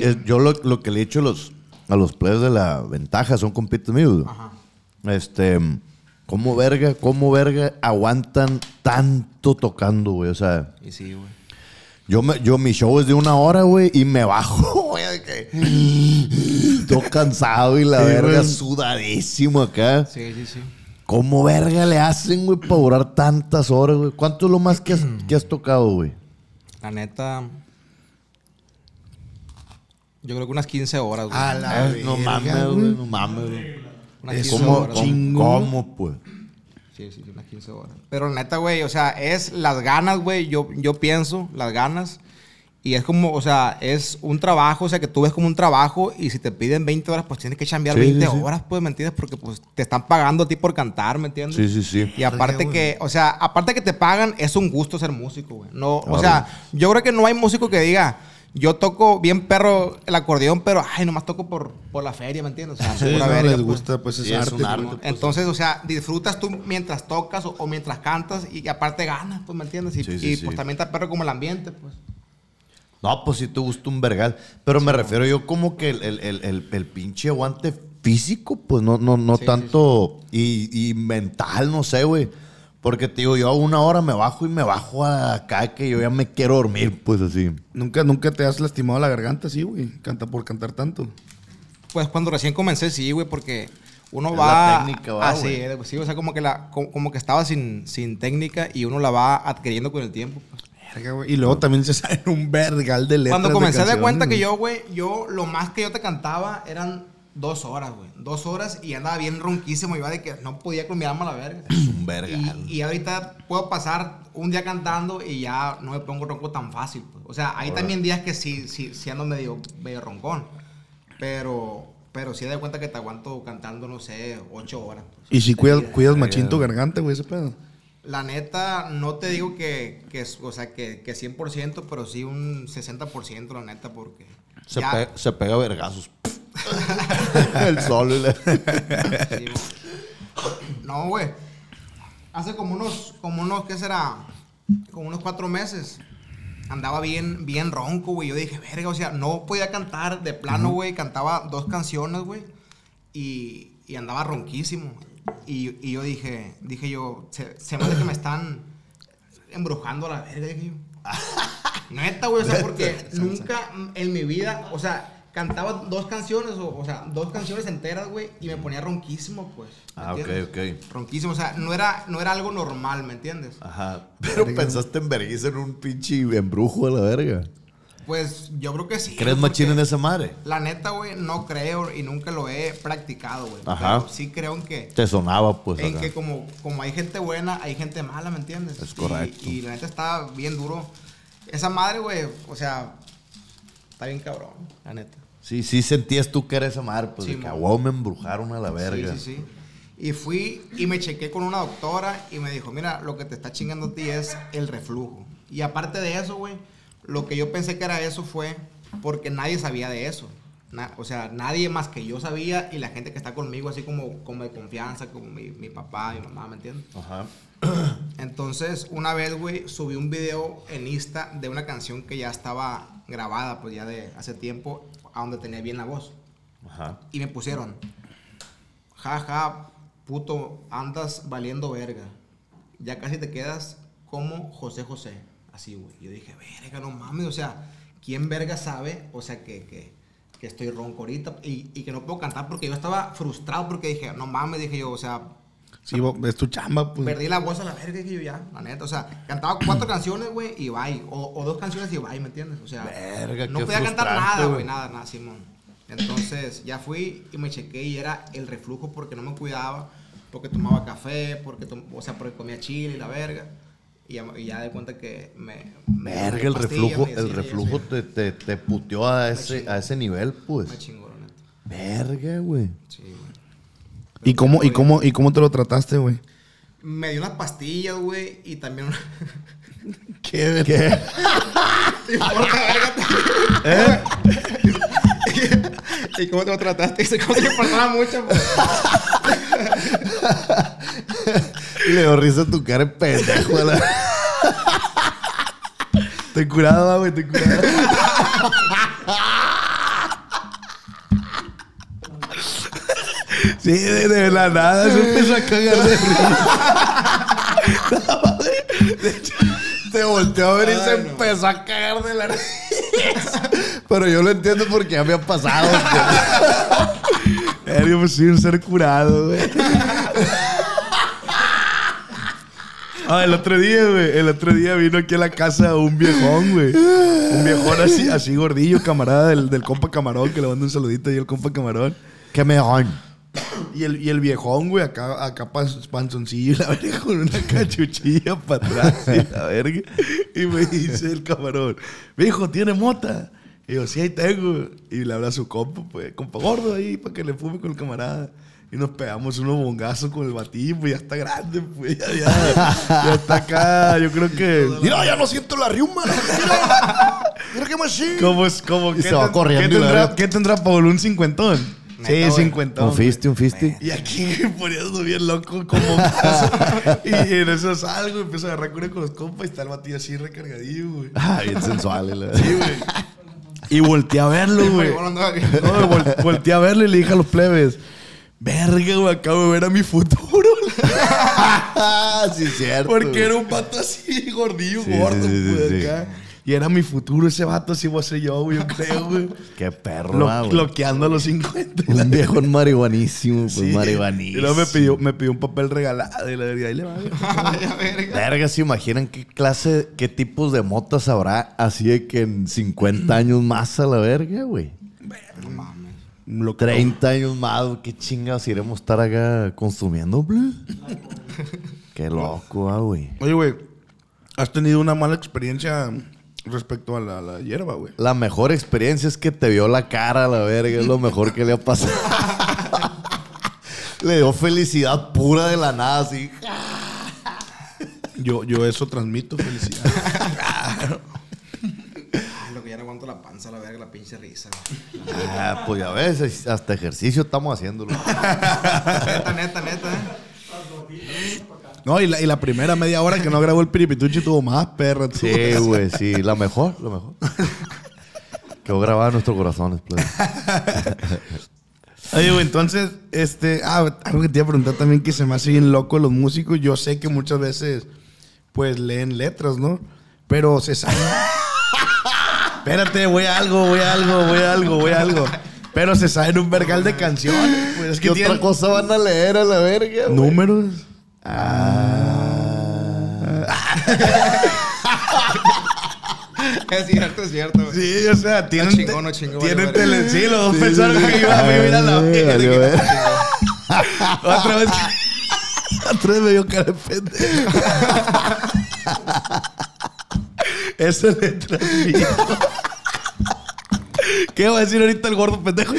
Es- Yo lo, lo que le he dicho a los, a los players de la ventaja son compites míos. Ajá. Este, ¿cómo verga, cómo verga aguantan tanto tocando, güey? O sea, Y sí, güey. Yo, me, yo mi show es de una hora, güey, y me bajo, güey, de que todo cansado y la Sí, verga güey. sudadísimo acá. Sí, sí, sí. ¿Cómo verga le hacen, güey, para durar tantas horas, güey? ¿Cuánto es lo más que has, que has tocado, güey? La neta... Yo creo que unas 15 horas, güey. A la Eh, no mames, güey. no mames, güey. Unas es 15 ¿Cómo, horas. cómo, pues? Sí, sí, unas 15 horas. Pero neta, güey, o sea, es las ganas, güey, yo, yo pienso, las ganas. Y es como, o sea, es un trabajo, o sea, que tú ves como un trabajo y si te piden 20 horas, pues tienes que chambear Sí, 20 sí, sí. horas, pues, ¿me entiendes? Porque pues te están pagando a ti por cantar, ¿me entiendes? Sí, sí, sí. Y aparte que, o sea, aparte que te pagan, es un gusto ser músico, güey. No, o sea, yo creo que no hay músico que diga, yo toco bien perro el acordeón, pero, ay, nomás toco por, por la feria, ¿me entiendes? O sea, Sí, no, verga, les pues. gusta, pues, es Sí, es arte. un arte. güey. pues. Entonces, o sea, disfrutas tú mientras tocas o, o mientras cantas y, aparte ganas, pues, ¿me entiendes? Y, Sí, sí, y, sí. pues también te perro como el ambiente, pues. No, pues sí te gusta un vergal. Pero me refiero yo como que el, el, el, el- el pinche aguante físico, pues no, no, no Sí, sí, tanto. Y, y mental, no sé, güey. Porque te digo, yo a una hora me bajo y me bajo a acá que yo ya me quiero dormir, pues así. Nunca, nunca te has lastimado la garganta así, güey. Canta por cantar tanto. Pues cuando recién comencé, sí, güey, porque uno Es va. la técnica, va, así, güey. eh, sí, o sea, como que, la, como, como que estaba sin, sin técnica y uno la va adquiriendo con el tiempo. pues. Verga, güey. Y luego también se sale un vergal de letras Cuando comencé de canciones, cuenta que yo, güey, yo lo más que yo te cantaba eran dos horas, güey. Dos horas y andaba bien ronquísimo. Iba de que no podía con mi alma a la verga. Es un vergal. Y, y ahorita puedo pasar un día cantando y ya no me pongo ronco tan fácil. pues. O sea, hay también días que sí, sí, sí ando medio, medio roncón. Pero, pero sí de cuenta que te aguanto cantando, no sé, ocho horas. pues. Y si cuidas, cuidas machín tu garganta, güey, ese pedo. La neta, no te digo que, que o sea, que, que 100%, pero sí un 60%, la neta, porque... Se, ya- pe- se pega vergazos. el sol y la... Sí, güey. No, güey. Hace como unos, como unos, ¿qué será? como unos cuatro meses, andaba bien, bien ronco, güey. Yo dije, verga, o sea, no podía cantar de plano, güey. Cantaba dos canciones, güey. Y, y andaba ronquísimo. Y, y yo dije, dije yo, se, se me hace que me están embrujando a la verga, dije yo. Neta, güey, o sea, porque nunca en mi vida, o sea, cantaba dos canciones, o, o sea, dos canciones enteras, güey, y me ponía ronquísimo, pues. ¿me Ah, ok, entiendes? ok. Ronquísimo, o sea, no era, no era algo normal, ¿me entiendes? Ajá. Pero pensaste en vergüenza en un pinche embrujo a la verga. Pues yo creo que sí. ¿Crees machín en esa madre? La neta, güey, no creo y nunca lo he practicado, güey. Ajá. Pero sí creo en que, Te sonaba, pues. en acá. que como, como hay gente buena, hay gente mala, ¿me entiendes? Es Y- correcto. Y, la neta está bien duro. Esa madre, güey, o sea, está bien cabrón, la neta. Sí, sí sentías tú que era esa madre, pues Sí, de que huevo me embrujaron a la verga. Sí, sí, sí. Y fui y me chequé con una doctora y me dijo, mira, lo que te está chingando a ti es el reflujo. Y aparte de eso, güey, lo que yo pensé que era eso fue porque nadie sabía de eso. Na- o sea, nadie más que yo sabía y la gente que está conmigo, así como, como de confianza, como mi, mi papá, mi mamá, ¿me entiendes? Ajá. Entonces, una vez, güey, subí un video en Insta de una canción que ya estaba grabada, pues ya de hace tiempo, a donde tenía bien la voz. Ajá. Y me pusieron, ja, ja, puto, andas valiendo verga. Ya casi te quedas como José José. Así, güey. Yo dije, verga, no mames. O sea, ¿quién verga sabe? O sea, que, que, que estoy ronco ahorita y, y que no puedo cantar porque yo estaba frustrado porque dije, no mames, dije yo, o sea, Sí, es tu chamba, pues. perdí la voz a la verga, dije yo ya, la neta. O sea, cantaba cuatro canciones, güey, y bye. O, o dos canciones y bye, ¿me entiendes? O sea, Verga, no podía cantar nada, güey. nada, nada, Simón. Entonces, ya fui y me chequé y era el reflujo porque no me cuidaba, porque tomaba café, porque, tom- o sea, porque comía chile y la verga. Y ya, y ya de cuenta que me... me Verga, el reflujo, el reflujo te, te, te puteó a ese, chingó. a ese nivel, pues. Me chingó, la neta. Verga, güey. Sí, güey. ¿Y cómo, y, cómo, ¿Y cómo te lo trataste, güey? Me dio unas pastillas, güey, y también una... ¿Qué? ¿Qué? ¿Te importa, verga? ¿Y cómo te lo trataste? Dice, ¿cómo te importaba mucho? Le dio risa a tu cara de pendejo. la- Ten curado, güey, ten curado. Sí, de, de la nada se empezó a cagar de risa. Te volteó a ver y se no. empezó a cagar de la risa. Pero yo lo entiendo porque ya me ha pasado. Sí, un ser curado, güey. Ah, el otro día, güey. El otro día vino aquí a la casa un viejón, güey. Un viejón así, así gordillo, camarada del, del compa Camarón, que le mando un saludito ahí al compa Camarón. ¿Qué me dan? Y el, y el viejón, güey, acá, acá panzoncillo y la verga con una cachuchilla para atrás y la verga. Y me dice el camarón, viejo, ¿tiene mota? Y yo, sí, ahí tengo. Y le habla a su compa, pues, compa gordo ahí, para que le fume con el camarada. Y nos pegamos unos bongazos con el batillo, pues ya está grande, pues ya, ya, ya está acá. Yo creo que. Mira, ya no siento la riuma. Mira, mira qué machín. ¿Cómo es? Cómo, Y se va corriendo ¿Qué tendrá. ¿qué tendrá Paul? ¿Un cincuentón? Sí, cincuentón. Un fisti, un fisti. Y aquí poniendo bien loco como Y en eso salgo empiezo a agarrar cura con los compas y está el batido así recargadillo, güey. Ah, bien sensual. la- Sí, güey. Y volteé a verlo, güey. No, vol- volteé a verlo y le dije a los plebes, verga, güey, acabo de ver a mi futuro. Sí, cierto. Porque era un vato así, gordillo, Sí, gordo, sí, sí, sí, acá. Y era mi futuro ese vato, así voy a ser yo, güey, yo creo, güey. Qué perro, Lo- ah, güey. Bloqueando a los 50. Un viejo marihuanísimo, pues Sí. marihuanísimo. Y luego me pidió, me pidió un papel regalado y le dije, ahí le va. verga. Verga, ¿se imaginan qué clase, qué tipos de motas habrá así de que en 50 años más a la verga, güey? No mames. Lo 30 años más, güey, qué chingados iremos a estar acá consumiendo, blu? Qué loco, ah, güey. Oye, güey, ¿has tenido una mala experiencia respecto a la, la hierba, güey? La mejor experiencia es que te vio la cara a la verga, es lo mejor que le ha pasado. le dio felicidad pura de la nada, así. Yo, yo eso transmito felicidad. Lo que ya no aguanto la panza, la verga, la pinche risa. Ah, pues ya ves, hasta ejercicio estamos haciéndolo. neta, neta, neta, ¿eh? No, y la, y la primera media hora que no grabó el piripituchi tuvo más perra. tú. Sí, güey, sí. La mejor, lo mejor. Quedó grabada en nuestros corazones, pues. Oye, güey, entonces, este, ah, algo que te iba a preguntar también que se me hace bien loco los músicos. Yo sé que muchas veces, pues, leen letras, ¿no? Pero se sabe. Espérate, voy a algo, voy a algo, voy a algo, voy a algo. Pero se saben un vergal de canciones. Pues es ¿Qué otra cosa van a leer a la verga? güey? números. Es cierto, es cierto. güey. Sí, o sea, tienen. No chingó, no chingó, Tienen tele. Sí, los dos Sí, pensaron sí, que iba a vivir a la que- verga. Otra vez. Otra vez me dio cara de pendejo. Esa letra sí. ¿Qué va a decir ahorita el gordo pendejo?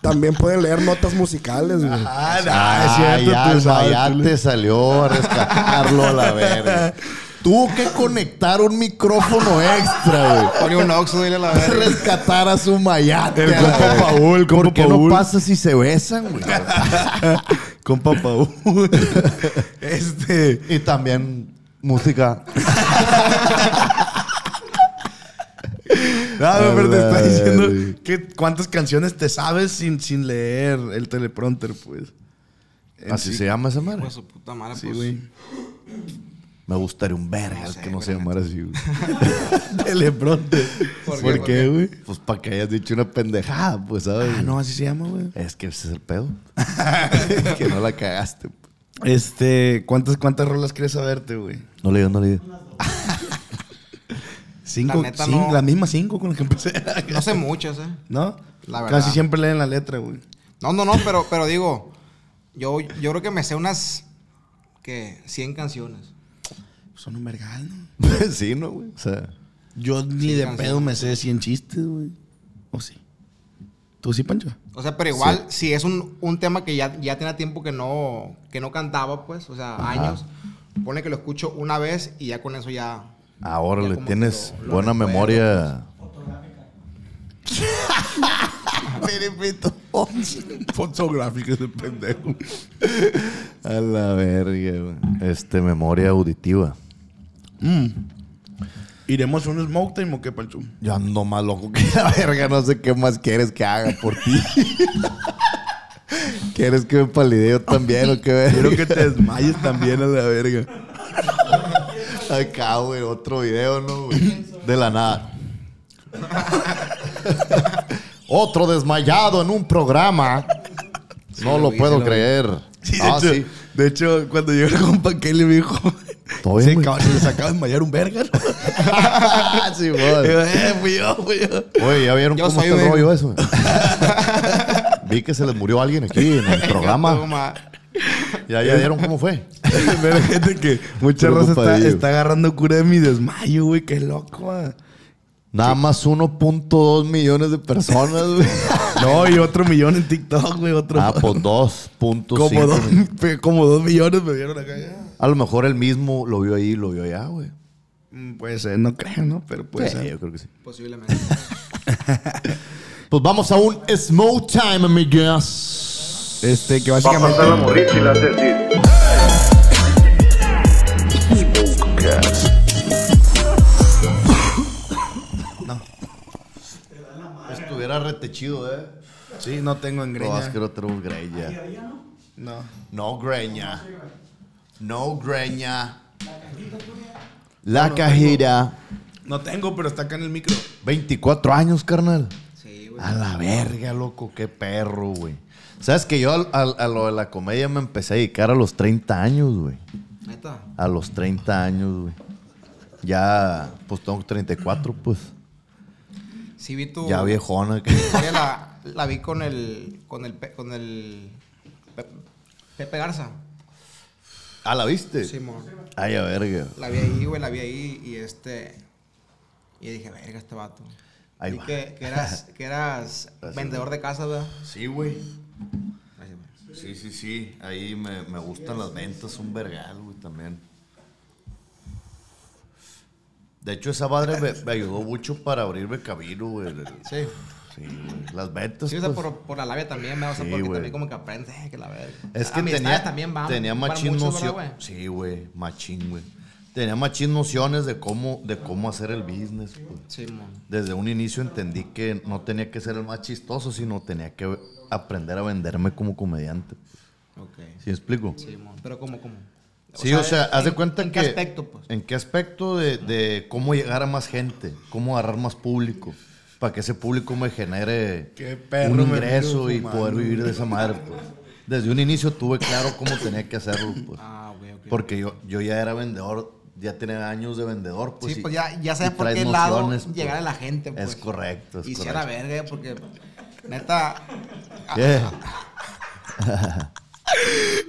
También pueden leer notas musicales, güey. Ah, no, Ah, es cierto, ya, tú el sabes, Mayate tú le- salió a rescatarlo a la verga. Tuvo que conectar un micrófono extra, güey. Pone un oxo, dile a la verga. rescatar a su mayate. El compa. Paul, el compa ¿Por qué Paul. no pasa si se besan, güey? Compa Paul. Este. y también música. No, pero te está diciendo que cuántas canciones te sabes sin, sin leer el teleprompter, pues. En Así sí. se llama esa madre. Pues su puta madre, Sí, pues. güey. Me gustaría un verga No sé, que no se la llamara así, güey. Teleprompter. ¿Por qué, güey? Pues para que hayas dicho una pendejada, pues, ¿sabes? Ah, no, así se llama, güey. Es que ese es el pedo. que no la cagaste. Este, ¿cuántas, cuántas rolas quieres saberte, güey? No le digo, no le digo. Cinco, La neta, cin- no. las mismas cinco con las que empecé. No sé muchas, ¿eh? ¿No? La verdad. Casi siempre leen la letra, güey. No, no, no, pero, pero digo, yo, yo creo que me sé unas, que 100 canciones. Son un vergal, ¿no? sí, ¿no, güey? O sea, Yo ni de pedo me sé 100 chistes, güey. ¿O sí? ¿Tú sí, Pancho? O sea, pero igual, si es un, un tema que ya, ya tenía tiempo que no, que no cantaba, pues, o sea, años, pone que lo escucho una vez y ya con eso ya... ahora le tienes lo- lo buena recuerdo, memoria. Fotográfico ese pendejo. A la verga, güey. Este, memoria auditiva. ¿Iremos a un smoke time o qué, Pancho? Yo ando más loco que la verga. No sé qué más quieres que haga por ti. ¿Quieres que me palideo también o qué verga? Quiero que te desmayes también a la verga. Acá, güey, otro video, ¿no, güey? De la nada. otro desmayado en un programa. no lo puedo creer. Sí, de, ah, hecho, sí. de hecho, cuando llegó el compa Kelly me dijo... ¿Todo bien, se, acaba- se les acaba de desmayar un verga, ¿no? sí, güey. eh, fui yo, fui yo. Oye, ¿ya vieron Yo cómo está el rollo eso? Vi que se les murió alguien aquí en el programa. ¿Ya, ya vieron cómo fue? Pero gente que mucha raza está, agarrando cura de mi desmayo, güey. Qué loco, ah. Nada más 1.2 millones de personas, güey. No, y otro millón en TikTok, güey. Otro. Ah, pues 2.5 como, dos, millones. pe- como dos millones me vieron acá. ya. A lo mejor él mismo lo vio ahí y lo vio allá, güey. Mm, Puede ser, no creo, ¿no? Pero puede Sí, ser. yo creo que sí. Posiblemente. Pues vamos a un smoke time, amigues. Este, que Va a básicamente. pasar la morrita y la decir. Estuviera retechido, eh. Sí, no tengo en No, greña. es que no tenemos greña. No. No greña. No greña. La cajita. No tengo, pero está acá en el micro. 24 años, carnal. Sí, güey. A la verga, loco, qué perro, güey. Sabes que yo al- al- a, lo de la comedia me empecé a dedicar a los 30 años, güey. Neta. A los 30 años, güey. Ya, pues tengo 34, pues. Sí vi tu... Ya viejona. que- la, la vi con el... Con el... Con el... Pe- Pepe Garza. Ah, ¿la viste? Simón. Ay, a verga. La vi ahí, güey, la vi ahí y este... Y dije, verga, este vato. Ahí Vi va. que, que eras, que eras Gracias, vendedor de casas, ¿verdad? Sí, güey. Gracias, güey. Sí, sí, sí. Ahí me, me gustan las ventas, un vergal, güey, también. De hecho, esa madre me, me ayudó mucho para abrirme camino, güey. Sí. Sí, güey. Las ventas, Sí, o sea, pues, por, por la labia también, ¿verdad? O sea, Sí, porque güey. también como que aprendes, eh, que la verga. Es que Amistades tenía, también van, tenía machín mucho, noción- ¿verdad, güey? Sí, güey, machín, güey. Tenía machín nociones de cómo, de cómo hacer el business, güey. Sí, mon. Desde un inicio entendí que no tenía que ser el más chistoso, sino tenía que aprender a venderme como comediante. Ok. ¿Sí me explico? Sí, mon. Pero ¿cómo, cómo? Sí, o sea, haz de ¿en- cuenta ¿en que... qué aspecto, pues? ¿En qué aspecto de, de cómo llegar a más gente? ¿Cómo agarrar más público? Para que ese público me genere Qué perro un ingreso y fumando. poder vivir de esa madre, pues. Desde un inicio tuve claro cómo tenía que hacerlo, pues. Ah, ok, ok. Porque yo, yo ya era vendedor, ya tenía años de vendedor, pues. sí, y- pues ya, ya sabes por qué lado pues. llegar a la gente, pues. Es correcto, es y si a la verga, porque neta... ¿Qué?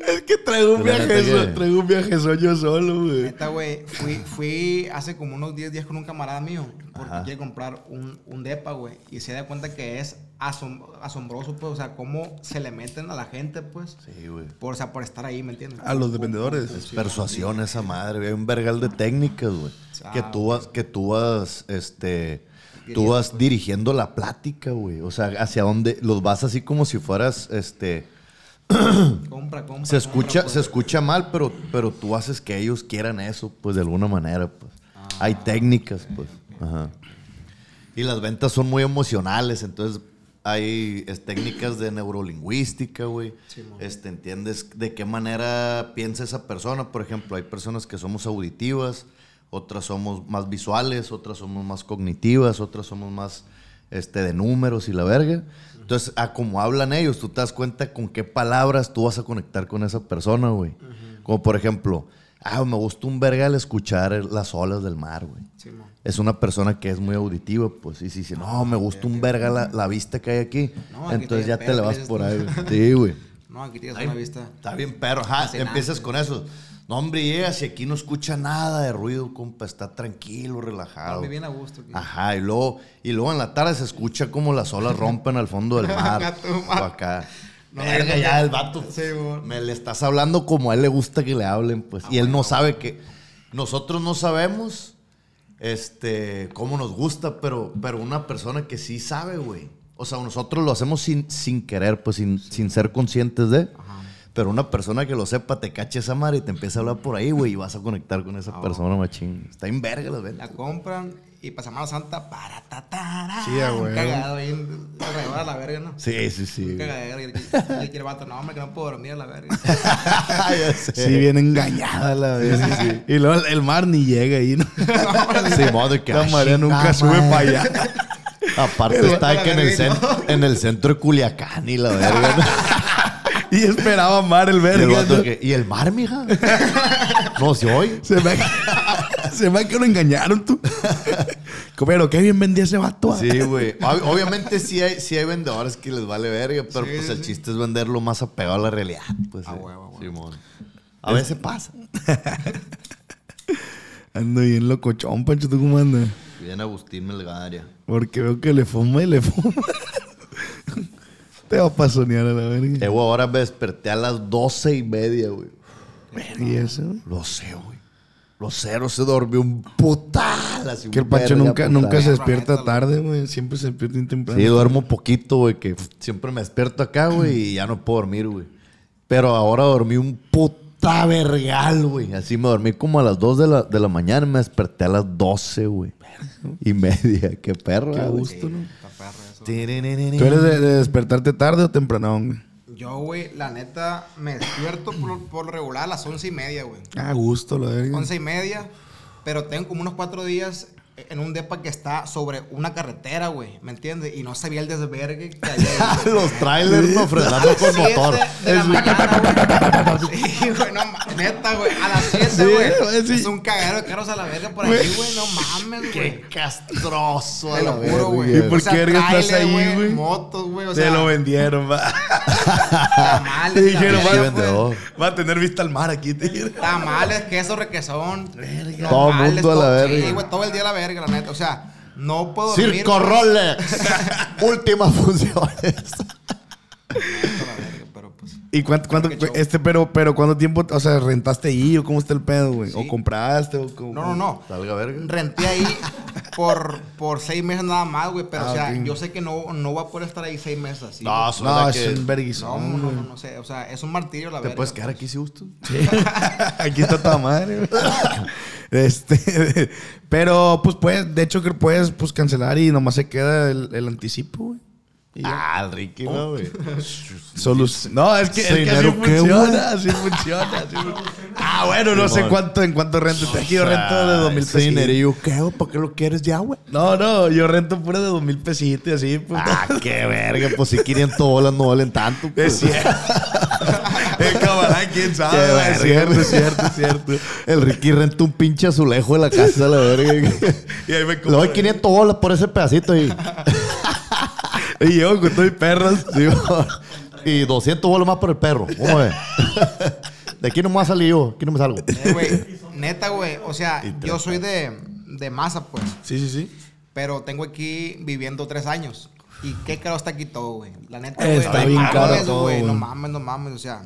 Es que traigo un Pues viaje, so- traigo un viaje yo solo, güey. Neta, güey, fui, fui hace como unos 10 días con un camarada mío porque Ajá. quiere comprar un, un depa, güey. Y se da cuenta que es asom- asombroso, pues, o sea, cómo se le meten a la gente, pues. Sí, güey. Por, o sea, por estar ahí, ¿me entiendes? A los de vendedores. Es persuasión esa madre, güey. Hay un vergal de técnicas, güey. Ah, que tú vas, que tú vas, este, tú vas dirigiendo la plática, güey. O sea, hacia dónde los vas así como si fueras, este, Compra, compra. se escucha, compra, pues. se escucha mal, pero, pero tú haces que ellos quieran eso, pues de alguna manera, pues. Ah, Hay técnicas, pues. Ajá. Y las ventas son muy emocionales, entonces hay es, técnicas de neurolingüística, güey. este, entiendes de qué manera piensa esa persona. Por ejemplo, hay personas que somos auditivas, otras somos más visuales, otras somos más cognitivas, otras somos más este, de números y la verga. Entonces, a como hablan ellos, tú te das cuenta con qué palabras tú vas a conectar con esa persona, güey. Como por ejemplo, ah, me gusta un verga el escuchar las olas del mar, güey. Sí. Es una persona que es muy auditiva, pues. Y si dice, no, me gusta un verga la, la vista que hay aquí. No, entonces ya te le vas por ahí, güey. Sí, güey. No, aquí tienes una vista. Está bien, perro. Ajá, empiezas con eso. No, hombre, llegas y aquí no escucha nada de ruido, compa. Está tranquilo, relajado. Dormí bien a gusto. aquí. Ajá, y luego, y luego en la tarde se escucha como las olas rompen al fondo del mar. O acá. No, Verga, ya el vato. Sí, me le estás hablando como a él le gusta que le hablen, pues. y él no sabe que. Nosotros no sabemos este, cómo nos gusta, pero, pero una persona que sí sabe, güey. O sea, nosotros lo hacemos sin, sin querer, pues sin, sin ser conscientes de. Pero una persona que lo sepa te cacha esa madre y te empieza a hablar por ahí, güey, y vas a conectar con esa persona, machín. Está en verga las La ventas. compran y para Semana Santa, para tatara. Sí, huevo. cagado ahí a la verga, ¿no? Sí, sí, sí. Güey. cagadero. Y el vato, no, hombre, que no puedo dormir a la verga. Ya sé. Sí, bien engañada la vez. Y luego el mar ni llega ahí, ¿no? Simón, de que, La marea nunca sube madre. para allá. Aparte está que en el, cen- en el centro de Culiacán y la verga. ¿no? Y esperaba mar el Y el verga. vato ¿no? que, ¿y el mar, mija? No, si hoy. Se me, se me que lo engañaron tú. Pero qué bien vendía ese vato. ah. Sí, güey. Ob- Obviamente sí hay, sí hay vendedores que les vale verga, pero Sí, pues el sí. chiste es venderlo más apegado a la realidad. Pues, A sí. huevo, a huevo. Simón. A veces pasa. Ando bien locochón, Pancho, ¿tú cómo andas? Bien Agustín Melgaria. Porque veo que le fuma y le fuma. Te va a pasonear a la verga. Eh, güey, ahora me desperté a las doce y media, güey. ¿Y eso? Lo sé, güey. Lo sé, no se durmió un putal. Así Que el verga nunca, nunca se despierta tarde, güey. Siempre se despierta bien temprano. Sí, duermo poquito, güey, que siempre me despierto acá, güey, y ya no puedo dormir, güey. Pero ahora dormí un puta vergal, güey. Así me dormí como a las 2 de la, de la mañana y me desperté a las 12, güey. Y media. Qué perro, Qué güey. gusto, ¿no? Eso. ¿Tú eres de, de despertarte tarde o temprano, güey? Yo, güey, la neta, me despierto por, por lo regular a las once y media, güey. A gusto, la verga. Once y media, pero tengo como unos cuatro días en un depa que está sobre una carretera, güey, ¿me entiendes? Y no sabía el desvergue que había. Los trailers no frenando con motor. de la mañana, güey. Sí, güey, no mames. Neta, güey. A las 7, Sí, güey. sí. Es un cagadero de carros a la verga por ahí, güey. No mames, güey. Qué castroso, Te lo juro, güey. ¿Y por qué verga estás ahí, güey? Motos, güey. O Te lo vendieron, va. tamales. Te dijeron, tamales, va- a tener vista al mar aquí, dijeron. Tamales, queso, requesón. Todo nopales, mundo a la verga. Sí, güey, todo el día a la verga, la neta. O sea, no puedo dormir. Circo. Rolex. Últimas funciones. Neta, la verga, pero pues. ¿Y cuánto, cuánto este, pero, pero cuánto tiempo, o sea, rentaste ahí o cómo está el pedo, güey? ¿O compraste o cómo? No, no, no. Salga verga. Renté ahí por, por seis meses nada más, güey. Pero, Ah, o sea, yo sé que no, no va a poder estar ahí seis meses así. No, No, que es un verguizón, no, no, no, no sé. O sea, es un martirio la Te verdad. puedes quedar aquí si gustas. Aquí está toda madre, güey. Este, pero pues puedes, de hecho que puedes pues cancelar y nomás se queda el, el anticipo, güey. Ah, el Ricky, no, güey. Solu- no, es que, es ¿Ese que así dinero qué, funciona, así funciona, así Ah, bueno, no sé cuánto, en cuánto rento. Aquí yo rento de dos mil Ese pesitos. dinerillo, ¿qué? güey? ¿Para qué lo quieres ya, güey? No, no, yo rento pura de dos mil pesitos y así, pues. Ah, qué verga. Pues si 500 bolas no valen tanto. Es Pues. cierto. El camarada, quién sabe. Qué güey, verga, es cierto, es cierto, es cierto. El Ricky renta un pinche azulejo de la casa, la verga. Y ahí me Le doy 500 bolas por ese pedacito y... Y yo con todo perros. Digo, y 200 bolas más por el perro. ¿Cómo ves? De aquí no me va a salir yo. Aquí no me salgo. Eh, güey, neta, güey. O sea, yo soy de, de masa, pues. Sí, sí, sí. Pero tengo aquí viviendo tres años. Y qué caro está aquí todo, güey. La neta, Eh, güey. está no bien mames, caro todo, güey. No mames, no mames. O sea,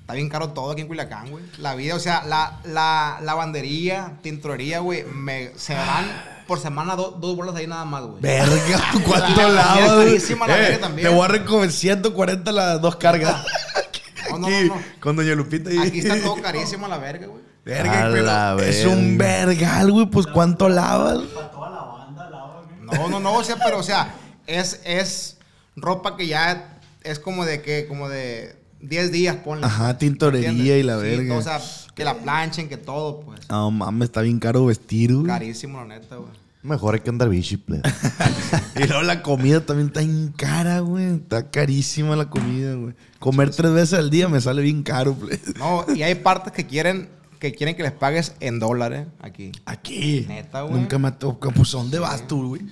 está bien caro todo aquí en Culiacán, güey. La vida, o sea, la, la lavandería, tintorería, güey, me, se van por semana do- dos bolas ahí nada más, güey. Verga, La ¿cuánto es güey? carísima, la Eh, verga también. Te voy a recomendar 140 las dos cargas. No, no, Aquí, no, no. Con Doña Lupita y... Aquí está todo carísimo a la verga, güey. Verga, A pero la es un vergal, güey. Pues, ¿cuánto lavas? No, no, no, o sea, pero, o sea, es, es ropa que ya es como de que, como de 10 días, ponle. Ajá, tintorería ¿Entiendes? y la verga. o sea, que la planchen, que todo, pues. No mames, está bien caro vestir, güey. Carísimo, la neta, güey. Mejor hay que andar bichi, plebe. Y luego la comida también está bien cara, güey. Está carísima la comida, güey. Comer tres veces al día me sale bien caro, ple. No, y hay partes que quieren que quieren que les pagues en dólares aquí. Aquí. Neta, güey. Nunca me ha tocado. Pues, ¿a ¿dónde vas tú, güey?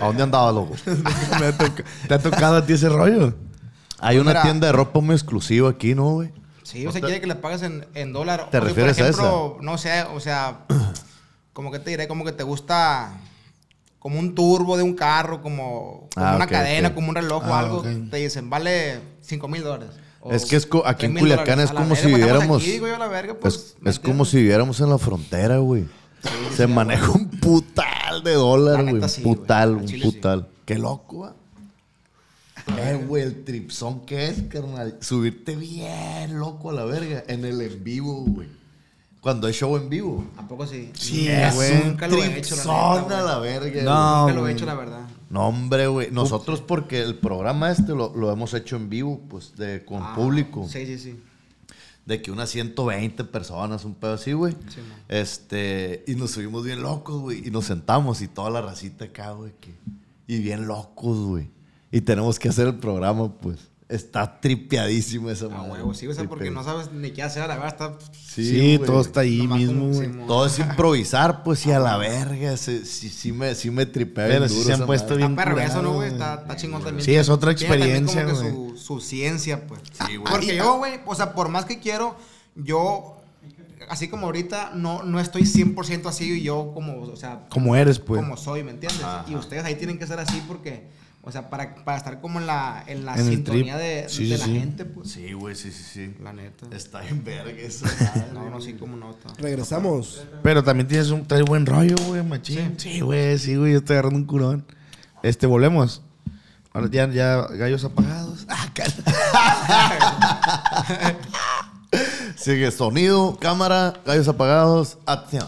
¿A dónde andaba, loco? toca- ¿Te ha tocado a ti ese rollo? Hay una Mira. tienda de ropa muy exclusiva aquí, ¿no, güey? Sí, o sea, quiere que les pagues en, en dólar. ¿Te O sea, refieres a por ejemplo, no sé, o sea, como que te diré, como que te gusta como un turbo de un carro, como, como Ah, una cadena, como un reloj o Ah, algo. Te dicen, vale 5 mil dólares. Es que es co- aquí en 3,000 Culiacán es A como verga, si pues, viviéramos- aquí, a verga, pues, Es, ¿me es como si viviéramos en la frontera, güey. Se maneja un putal de dólar, La güey. neta Un sí, güey. putal, Al un putal. Qué loco, güey. Eh, güey, el tripsón que es, carnal. Subirte bien loco a la verga en el en vivo, güey. Cuando hay show en vivo. ¿A poco sí? Sí, es güey. un Nunca lo he hecho, la neta, a la verga. No, Nunca lo he hecho, la verdad. No, hombre, güey. Nosotros porque el programa este lo, lo hemos hecho en vivo, pues, de, con Ah, público. Sí, sí, sí. De que unas 120 personas, un pedo así, güey. Sí, este, y nos subimos bien locos, güey. Y nos sentamos y toda la racita acá, güey. que- y bien locos, güey. Y tenemos que hacer el programa, pues. Está tripeadísimo esa A madre. huevo, sí, o sea, porque no sabes ni qué hacer, la verdad, está... Sí, güey. todo está ahí Nomás mismo, güey. sí, Todo es improvisar, pues, y a la verga. se- sí, sí me, sí me tripea Pero bien sí duro se han puesto madre. bien Está perro eso, ¿no, güey? Está, está chingón también. Sí, es otra experiencia, güey. su, su ciencia, pues. Sí, güey. Porque yo, güey, o sea, por más que quiero, yo, así como ahorita, no, no estoy 100% así y yo como, o sea, Como eres, pues. como soy, ¿me entiendes? Y ustedes ahí tienen que ser así porque, o sea, para, para estar como en la, en la En sintonía de, Sí, de sí, la sí. gente, pues. Sí, güey, sí, sí, sí. La neta. Está en verga madre. No, no, sí, como no. está. Regresamos. Pero también tienes un traes buen rollo, güey, machín. Sí, güey, sí, güey, yo estoy agarrando un curón. Este, volvemos. Ahora ya, ya, gallos apagados. Ah. Sigue sonido, cámara, gallos apagados, acción.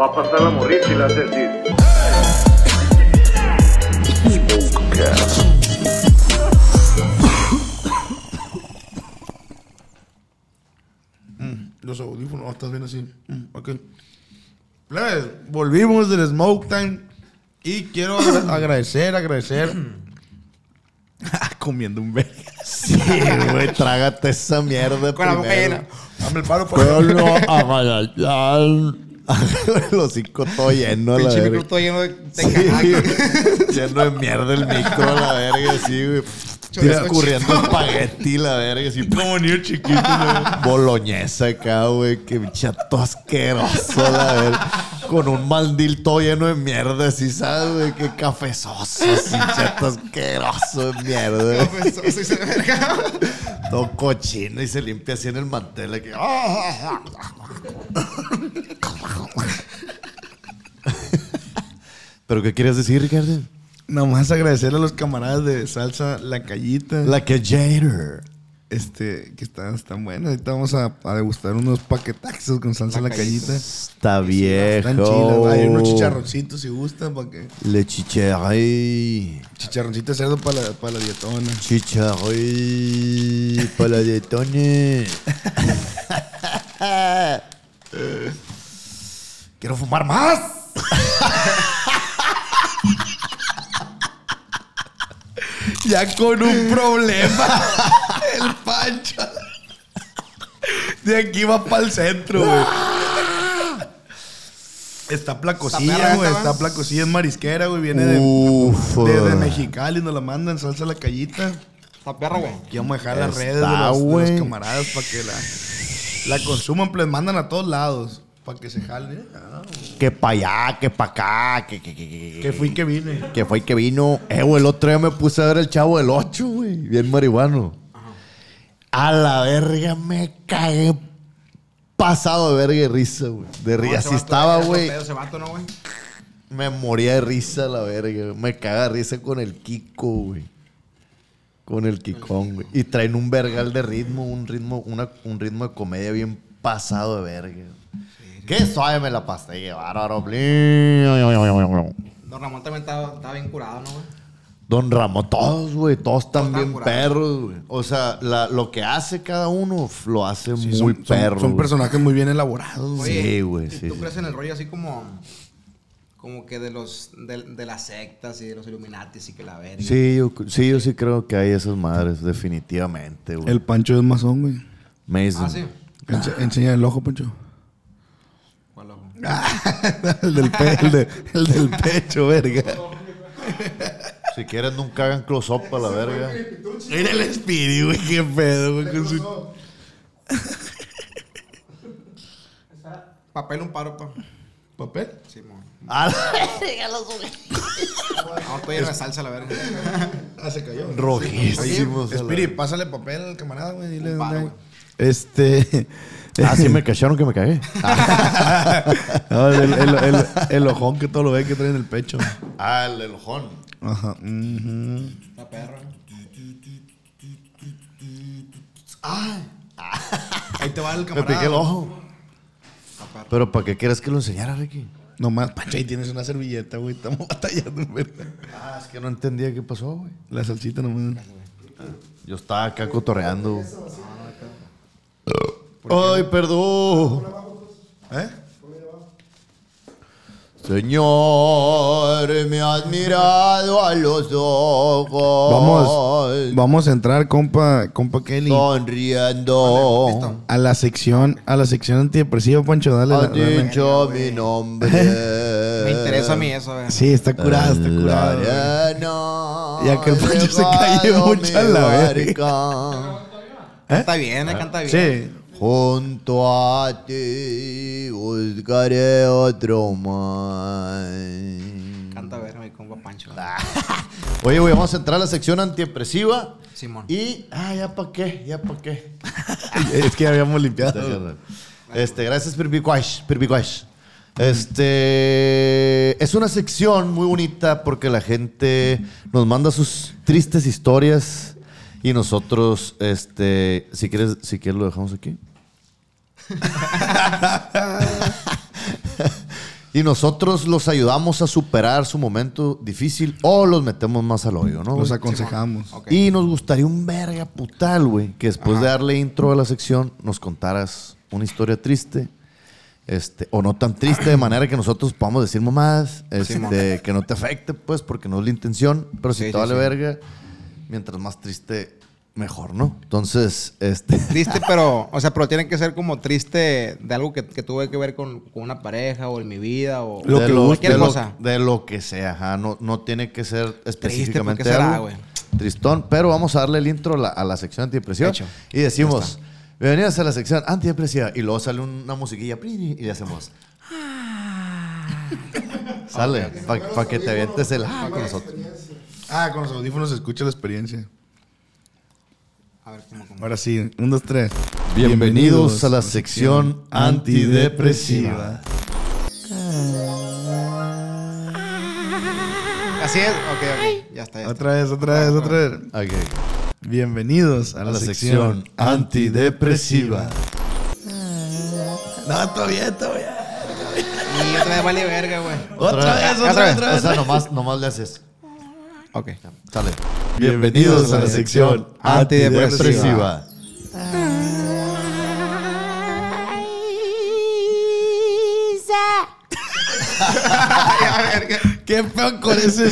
Va a pasar la morrita y la hace así. Los audífonos, estás bien así. Mm, ok. Plebes, volvimos del Smoke Time. Y quiero agra- agradecer, agradecer. Comiendo un verga. Sí, güey, trágate esa mierda Con la boca llena. Dame el palo Pueblo Amayayal. El hocico todo lleno la verga. todo lleno de, de Sí, lleno de mierda el micro a la verga, sí, güey. Chorizo Escurriendo espagueti, la verga, así. Como niño chiquito. Boloñesa acá, güey. Que chato asqueroso, la verga. Con un mandil todo lleno de mierda, así, ¿sabes, güey? Que cafezoso, así, chato asqueroso de mierda. Eso, eso hice verga. Todo cochino y se limpia así en el mantel. aquí. ¿Pero qué quieres decir, Ricardo? Nomás agradecerle a los camaradas de Salsa La Callita. La Jader. Este, que están, están buenos. Ahorita vamos a, a degustar unos paquetaxos con salsa La, Callita. Está viejo. Están chilas. Hay unos chicharroncitos si gustan para que... Le chicharré. Chicharroncito de cerdo para la, para la dietona. Chicharré. Para la detone. Quiero fumar más. Ya con un problema. el Pancho. De aquí va para el centro, güey. Está placosilla, güey. Está placosilla, es marisquera, güey. Viene de, Uf. de, de Mexicali, nos la mandan, salsa la callita. Está perra, güey. Aquí vamos a dejar las redes de los, de los camaradas para que la, la consuman, pues les mandan a todos lados. Para que se jale. Ah, Que pa' allá, que pa' acá. Que, que, que, que, que fui que vine. que fue y que vino. Eh, güey, el otro día me puse a ver el chavo del 8, güey. Bien marihuano. A la verga me cagué pasado de verga de risa, güey. De No, risa. ese Así estaba, güey. ¿no? Me moría de risa la verga. Me caga de risa con el Kiko, güey. Con el Kikón, güey. Y traen un vergal de ritmo, un ritmo, una- un ritmo de comedia bien pasado de verga. Qué suave me la pasé, bárbaro. Don Ramón también estaba, estaba bien curado, ¿no, güey? Don Ramón, todos, güey, todos están bien curados. perros, güey. O sea, la- lo que hace cada uno f- lo hace Sí, muy son, son- perro. son güey. personajes muy bien elaborados, güey. Sí, güey, ¿y sí, ¿Tú sí. crees en el rollo así como... Como que de los... De, de las sectas y de los Illuminatis y que la verga? Sí yo, sí, yo sí creo que hay esas madres, definitivamente, güey. El Pancho es masón, güey. Mason. Ah, sí. Ense- Enseña el ojo, Pancho. El, del pe- el, de- el del pecho, verga. Si quieren, nunca hagan close-up a la verga. Mira el espíritu, güey, qué pedo, güey. con su- Papel un paro, pa. ¿Papel? Sí, mo. A la verga, los No, estoy lleno de salsa, la verga. Ah, se cayó. La- Espiri, pásale papel al camarada, güey. Dile paro. Este. Ah, sí me cacharon que me cagué. No, el, el, el- el ojón que todo lo ve que trae en el pecho. Ah, el ojón. Ajá. ujú. Está perro. Ahí te va el Me camarada. piqué el ojo. Pero ¿para qué quieres que lo enseñara, Ricky? Nomás, Pancho, ahí tienes una servilleta, güey. Estamos batallando, ¿verdad? Ah, es que no entendía qué pasó, güey. La salsita nomás. Yo estaba acá cotorreando. Ay, perdón. ¿Eh? Señor, me has mirado a los ojos. Vamos, vamos a entrar, compa, compa Kelly. Sonriendo. A la sección, a la sección antidepresiva, Pancho, dale. Has la- dale. dicho mi nombre. Me interesa a mí eso, güey. Sí, está curado, está. Arena, Ya que el Pancho se cayó mucho a la verga. barca. Canta bien, eh, canta bien. Sí. Junto a ti buscaré otro más. Canta ver, mi compa Pancho. Oye, güey, vamos a entrar a la sección antidepresiva. Simón. Y, ah, ya pa' qué, ya pa' qué. es que habíamos limpiado. Este, gracias, Pirbicuash, Pirbicuash. Este, es una sección muy bonita porque la gente nos manda sus tristes historias y nosotros, este, si quieres, si quieres lo dejamos aquí. y nosotros los ayudamos a superar su momento difícil o los metemos más al hoyo, ¿no? Los güey? aconsejamos. Y nos gustaría un verga putal, güey, que después de darle intro a la sección nos contaras una historia triste. Este, o no tan triste de manera que nosotros podamos decir mamadas, este, que no te afecte, pues, porque no es la intención, pero si Sí, te vale sí. verga, mientras más triste, mejor, ¿no? Entonces, este, Triste, pero, o sea, pero tiene que ser como triste de algo que, que tuve que ver con, con una pareja o en mi vida o Lo de, que lo, cualquier de lo- cosa. de lo que sea, ajá, no, no tiene que ser específicamente ¿por qué será, algo güey? tristón, pero vamos a darle el intro a la, a la sección antidepresiva Hecho. y decimos, bienvenidos a la sección antidepresiva y luego sale una musiquilla y le hacemos sale para que te avientes el ah con nosotros. Ah, con los audífonos se escucha la experiencia. A ver, ¿cómo, cómo? Ahora sí, un, dos, tres. Bienvenidos a la sección antidepresiva. Así es, ok, ok. Ya está, ya está. Otra vez, otra vez, otra vez. Ok. Bienvenidos a A la, la sección sección antidepresiva. No, todavía, todavía. Y otra vez vale verga, güey. Otra vez, otra otra vez, vez. otra O vez. sea, nomás, nomás le haces. Ok. Sale. Bienvenidos a la sección Antidepresiva. ¿Qué feo con ese?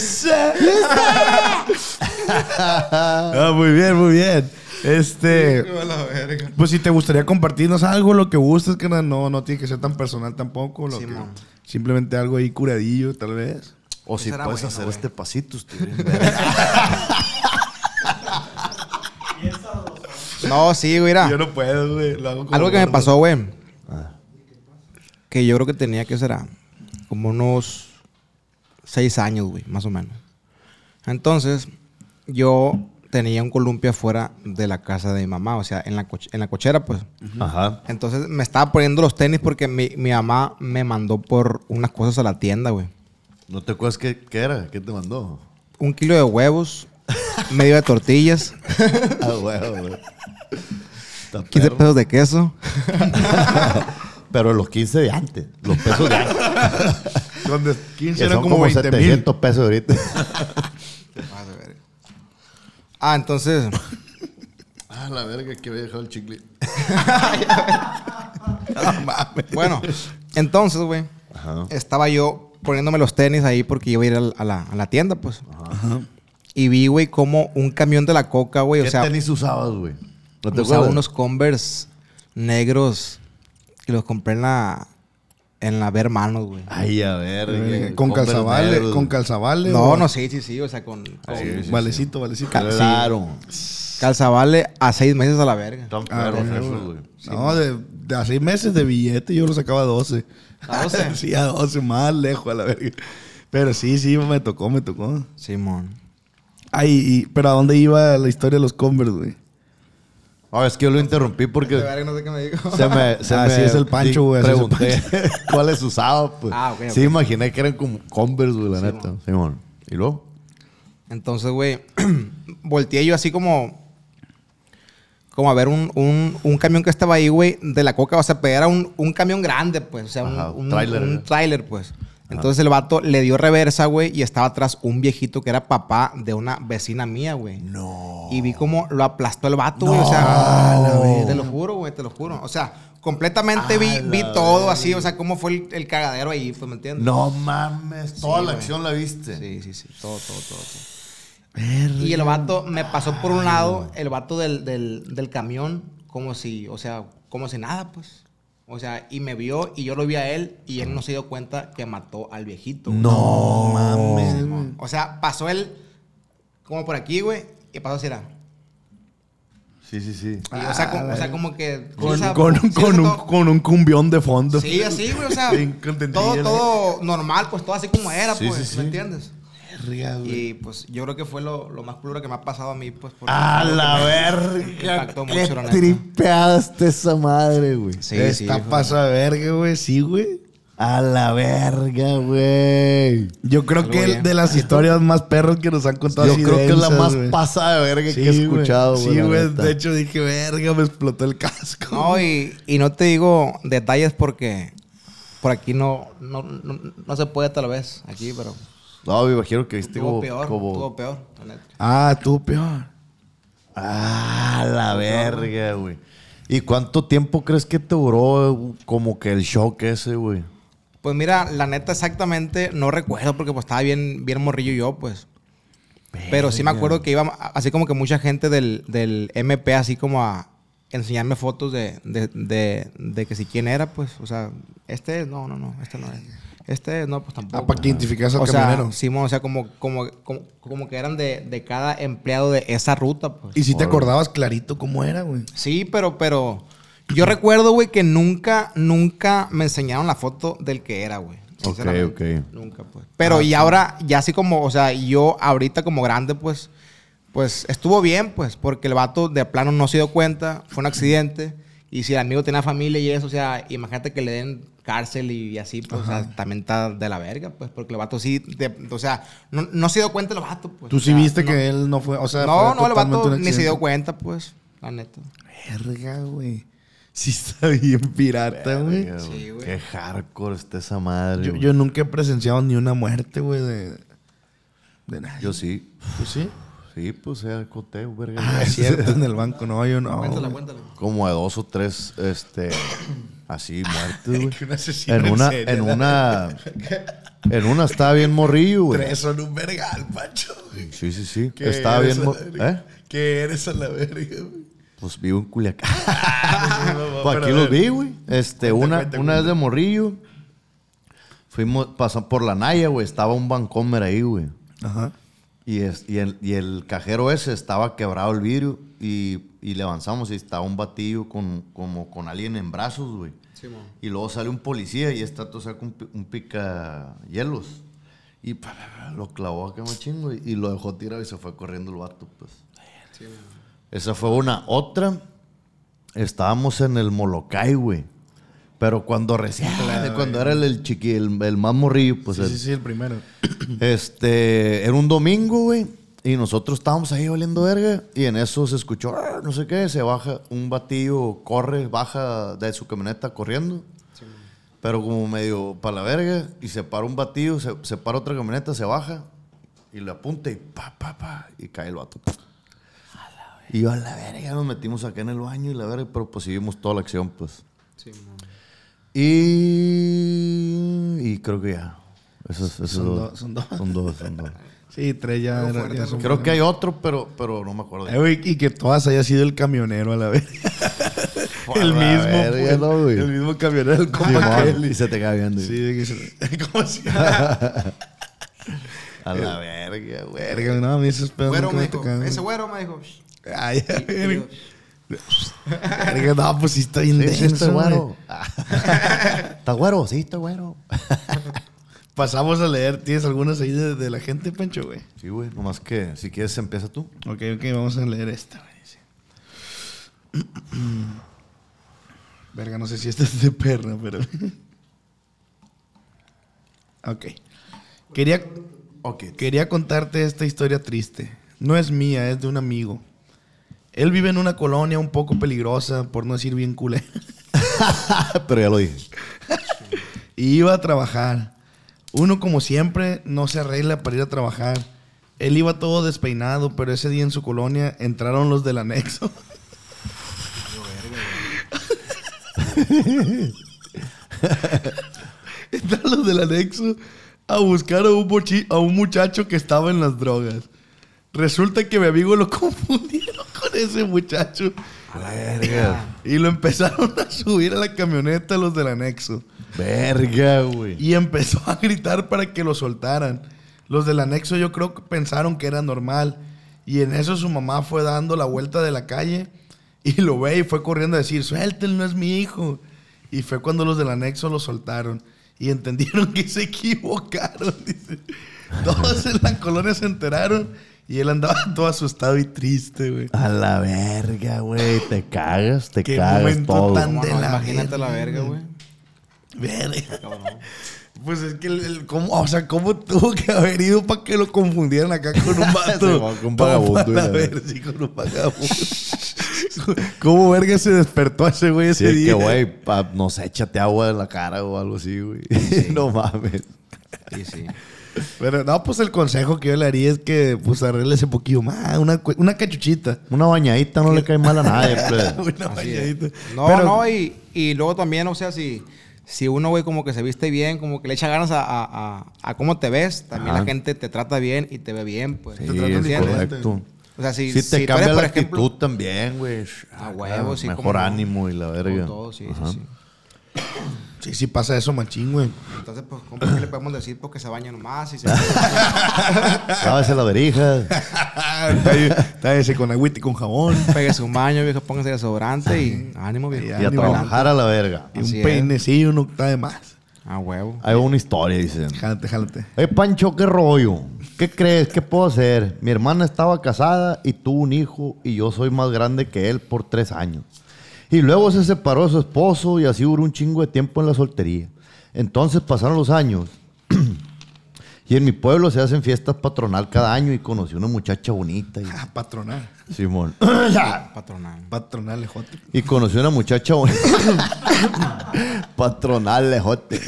Ah, muy bien, muy bien. Este. Pues si te gustaría compartirnos algo, lo que gustes, que no, no, no tiene que ser tan personal tampoco. Lo que- Simón. simplemente algo ahí curadillo, tal vez. O si Será puedes bueno, hacer este pasito, Steven. No, sí, güey, mira. Yo no puedo, güey. Algo que me pasó, güey. Que yo creo que tenía que será como unos seis años, güey, más o menos. Entonces, yo tenía un columpio afuera de la casa de mi mamá, o sea, en la, en la cochera, pues. Ajá. Entonces me estaba poniendo los tenis porque mi, mi mamá me mandó por unas cosas a la tienda, güey. ¿No te acuerdas qué, qué era? ¿Qué te mandó? Un kilo de huevos, medio de tortillas, Ah, huevo, güey. Está 15 perro. pesos de queso. Pero los 15 de antes. Los pesos de antes. Donde 15 que eran como como 20 mil. 700 pesos ahorita. Ah, entonces, ah, la verga que había dejado el chicle. bueno, entonces, güey, estaba yo poniéndome los tenis ahí porque iba a ir al- a la, a la tienda, pues. Y vi, güey, como un camión de la coca, güey, ¿Qué o sea, tenis usabas, güey? ¿No te usaba unos Converse negros que los compré en la, en la Ver Manos, güey. Ay, a ver. Eh, Con calzavale, con calzavale. No, o- no, sí, sí, sí, o sea, con, con Sí, sí, Valecito, valecito. Claro. calzavale a seis meses a la verga. Están Ah, perros güey. No, de, de a seis meses de billete yo lo sacaba a 12. ¿A 12? sí, a 12, más lejos a la verga. Pero sí, sí, me tocó, me tocó. Simón. Ay, y- pero ¿a dónde iba la historia de los Converse, güey? Ah, es que yo lo interrumpí porque no sé qué me dijo. se me... Se Ah, me sí, es el Pancho, güey, así es el Pregunté cuáles usaba, pues. Ah, ok, Sí, ok. imaginé que eran como Converse, güey, la neta. Simón. ¿Y luego? Entonces, güey, volteé yo así como. Como a ver un, un, un camión que estaba ahí, güey, de la coca. O sea, pero era un, un camión grande, pues. O sea, un- Ajá, un, ¿no? tráiler, pues. Entonces el vato le dio reversa, güey, y estaba atrás un viejito que era papá de una vecina mía, güey. No. Y vi cómo lo aplastó el vato, güey. O sea, te lo juro, güey, te lo juro. O sea, completamente vi, vi todo así, o sea, cómo fue el, el cagadero ahí, pues, ¿me entiendes? No mames. Toda la güey. acción la viste. Sí, sí, sí. Todo, todo, todo. todo. Y el vato me pasó por un lado, el vato del, del, del camión, como si, o sea, como si nada, pues. O sea, y me vio y yo lo vi a él y él no se dio cuenta que mató al viejito. No mames. O sea, pasó él como por aquí, güey, y pasó así, era. Sí, sí, sí. Y, o, sea, como, o sea, como que... Con, o sea, con, sí, un, con un cumbión de fondo. Sí, así, güey, o sea, todo, todo normal, pues todo así como era, Sí, pues, sí, sí. ¿me entiendes? Verga, güey. Y pues yo creo que fue lo, lo más culero que me ha pasado a mí, pues. porque A la verga. impactó Qué la está esa madre, güey. Sí, Está sí. fue- pasa de verga, güey. Sí, güey. A la verga, güey. Yo creo Algo que bien. de las historias más perros que nos han contado Yo así creo que es la más pasada de verga Sí, que he escuchado, güey. Sí, güey. De hecho, dije, verga, me explotó el casco. No, y, y no te digo detalles porque por aquí no, no, no, no se puede tal vez aquí, pero No, me imagino que viste como... peor, como- estuvo peor. Ah, tú peor. Ah, la verga, güey. ¿Y cuánto tiempo crees que te duró eh, como que el shock ese, güey? Pues mira, la neta exactamente no recuerdo porque pues estaba bien, bien morrillo yo, pues. Pero sí me acuerdo que iba así como que mucha gente del, del MP así como a enseñarme fotos de, de, de, de que si quién era, pues. O sea, este no, no, no, este no es. Este no, pues tampoco. Ah, para que identificas al o sea, camionero. Simón, o sea, como, como, como, como que eran de, de cada empleado de esa ruta, pues. Y si te acordabas clarito cómo era, güey. Sí, pero, pero. Yo recuerdo, güey, que nunca, nunca me enseñaron la foto del que era, güey. Ok, Sinceramente. ok. Nunca, pues. Pero y ahora, ya así como, o sea, yo ahorita como grande, pues, pues estuvo bien, pues, porque el vato de plano no se dio cuenta, fue un accidente. Y si el amigo tenía familia y eso, o sea, imagínate que le den cárcel y, así, pues, o sea, también está de la verga, pues, porque el vato sí, de- o sea, no, no se dio cuenta el vato, pues. Tú o sí sea, viste no- que él no fue, o sea, No, fue no, el vato ni se dio cuenta, pues, la neta. Verga, güey. Sí está bien pirata, güey. Sí, güey. Qué hardcore está esa madre. Yo, nunca he presenciado ni una muerte, güey, de, de nadie. Yo sí. ¿Tú sí? Sí, pues sea coteo, verga. Ah, es cierto, en el banco. No, yo no. Cuéntala, cuéntala. Como de dos o tres, este, así muertes, güey. En una, en una, en una estaba bien morrillo, güey. Tres son un vergal, Pancho. güey. Sí, sí, sí. ¿Qué Estaba bien, a mo- la verga? ¿eh? ¿Qué eres a la verga, güey? Pues vivo en Culiacán. Pues aquí los vi, güey. Este, Cuenta, una, cuenta, una vez de morrillo. Fuimos, pasamos por la Naya, güey. Estaba un Bancomer ahí, güey. Ajá. Y, es, y, el, y el cajero ese estaba quebrado el vidrio. Y, y le avanzamos y estaba un batillo con, como con alguien en brazos, güey. Y luego sale un policía y está todo saca un, un pica hielos. Y pa, pa, pa, lo clavó acá machín, güey. Y lo dejó tirado y se fue corriendo el vato, pues. Esa fue una. Otra, estábamos en el Molokai, güey. Pero cuando recién, cuando era el, el chiqui, el, el más morrillo, pues Sí, el- sí, sí, el primero. este, era un domingo, güey. Y nosotros estábamos ahí oliendo verga. Y en eso se escuchó, "Ah", no sé qué, se baja un batillo, corre, baja de su camioneta corriendo. Pero como medio para la verga. Y se para un batillo, se, se para otra camioneta, se baja. Y le apunta y pa, pa, pa. Y cae el vato. Y yo a la verga nos metimos acá en el baño y la verga. Pero pues seguimos toda la acción, pues. Y, y creo que ya. Son dos, son dos. Son dos, son dos. Sí, tres ya. Era- fuerte, ya son- Creo que hay otro, pero, pero no me acuerdo. Eh, y que todas haya sido el camionero a la vez. el A la mismo, verga, pues, ¿no, güey? El mismo camionero, el compa aquel. y se te cae viendo. Sí, de que se- ¿cómo se A la verga, güey. Verga, no, a mí esos pedos Güero me dijo, ese güero me dijo. Ay, verga. Verga, no, pues sí está bien Sí, sí, denso, está güey. güero. ¿Está güero? Sí, está güero. Pasamos a leer. ¿Tienes algunas ahí de, de la gente, Pancho, güey? Sí, güey. Nomás que si quieres empieza tú. Ok, ok, vamos a leer esta, güey. Verga, no sé si esta es de perra, pero. ok. Quería, Ok. quería contarte esta historia triste. No es mía, es de un amigo. Él vive en una colonia un poco peligrosa, por no decir bien culera. Pero ya lo dije. Y iba a trabajar. Uno, como siempre, no se arregla para ir a trabajar. Él iba todo despeinado, pero ese día en su colonia entraron los del anexo. entraron los del anexo a buscar a un, mochi- a un muchacho que estaba en las drogas. Resulta que mi amigo lo confundieron con ese muchacho. A la verga. Y lo empezaron a subir a la camioneta los del anexo. Verga, güey. Y empezó a gritar para que lo soltaran. Los del anexo yo creo que pensaron que era normal. Y en eso su mamá fue dando la vuelta de la calle y lo ve y fue corriendo a decir, suéltenlo, no es mi hijo. Y fue cuando los del anexo lo soltaron. Y entendieron que se equivocaron. dice. Todos en la colonia se enteraron y él andaba todo asustado y triste, güey. A la verga, güey. Te cagas, te Qué cagas momento todo. tan- la Imagínate la verga, verga, güey. Verga. Pues es que el, el- ¿cómo, o sea, ¿cómo tuvo que haber ido para que lo confundieran acá con un vato? Sí, con un vagabundo, la ver, sí, con un vagabundo. ¿Cómo verga se despertó ese güey Sí, ese es día? que, güey, no sé, échate agua en la cara o algo así, güey. no mames. Sí, sí. Pero no, pues el consejo que yo le haría es que pues arregle ese poquillo más, una, cu- una cachuchita. Una bañadita no le cae mal a nadie, pues. una bañadita. No, Pero- no, y, y luego también, o sea, si, si uno, güey, como que se viste bien, como que le echa ganas a, a, a- a cómo te ves, también Ajá. la gente te trata bien y te ve bien, pues. Sí, Te tratan es diferente. correcto. O sea, si, Sí si te cambia eres, la ejemplo, actitud también, güey. A Acá, huevo, sí, Mejor cómo no. ánimo y la verga. todo, sí, Ajá. sí, sí. Sí, sí pasa eso, machín, güey. Entonces, pues, ¿cómo que le podemos decir? Porque se baña nomás y se... Lávese la verija. Tállese con agüita y con jabón. Pegue su baño, viejo, póngase desodorante y ánimo, viejo. Y Y a ánimo. trabajar a la verga. Y Así un peinecillo no está de más. A huevo. Va una historia, dice. Jálate, jálate. Eh, Pancho, ¿qué rollo? ¿Qué crees? ¿Qué puedo hacer? Mi hermana estaba casada y tuvo un hijo y yo soy más grande que él por tres años. Y luego se separó de su esposo y así duró un chingo de tiempo en la soltería. Entonces pasaron los años y en mi pueblo se hacen fiestas patronal cada año y conocí una muchacha bonita. Y, Ah, patronal. Simón. Patronal. Patronal, lejote. Y conocí una muchacha bonita. patronal, lejote.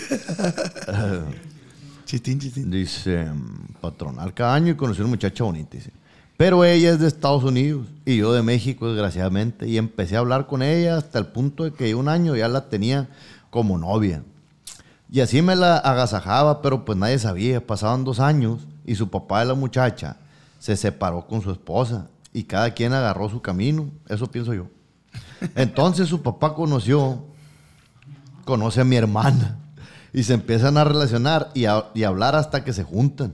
Chistín, chistín. Dice, patronal cada año y conocí una muchacha bonita. Dice. Pero ella es de Estados Unidos y yo de México, desgraciadamente. Y empecé a hablar con ella hasta el punto de que un año ya la tenía como novia. Y así me la agasajaba, pero pues nadie sabía. Pasaban dos años y su papá de la muchacha se separó con su esposa y cada quien agarró su camino. Eso pienso yo. Entonces su papá conoció, conoce a mi hermana y se empiezan a relacionar y a, y a hablar hasta que se juntan.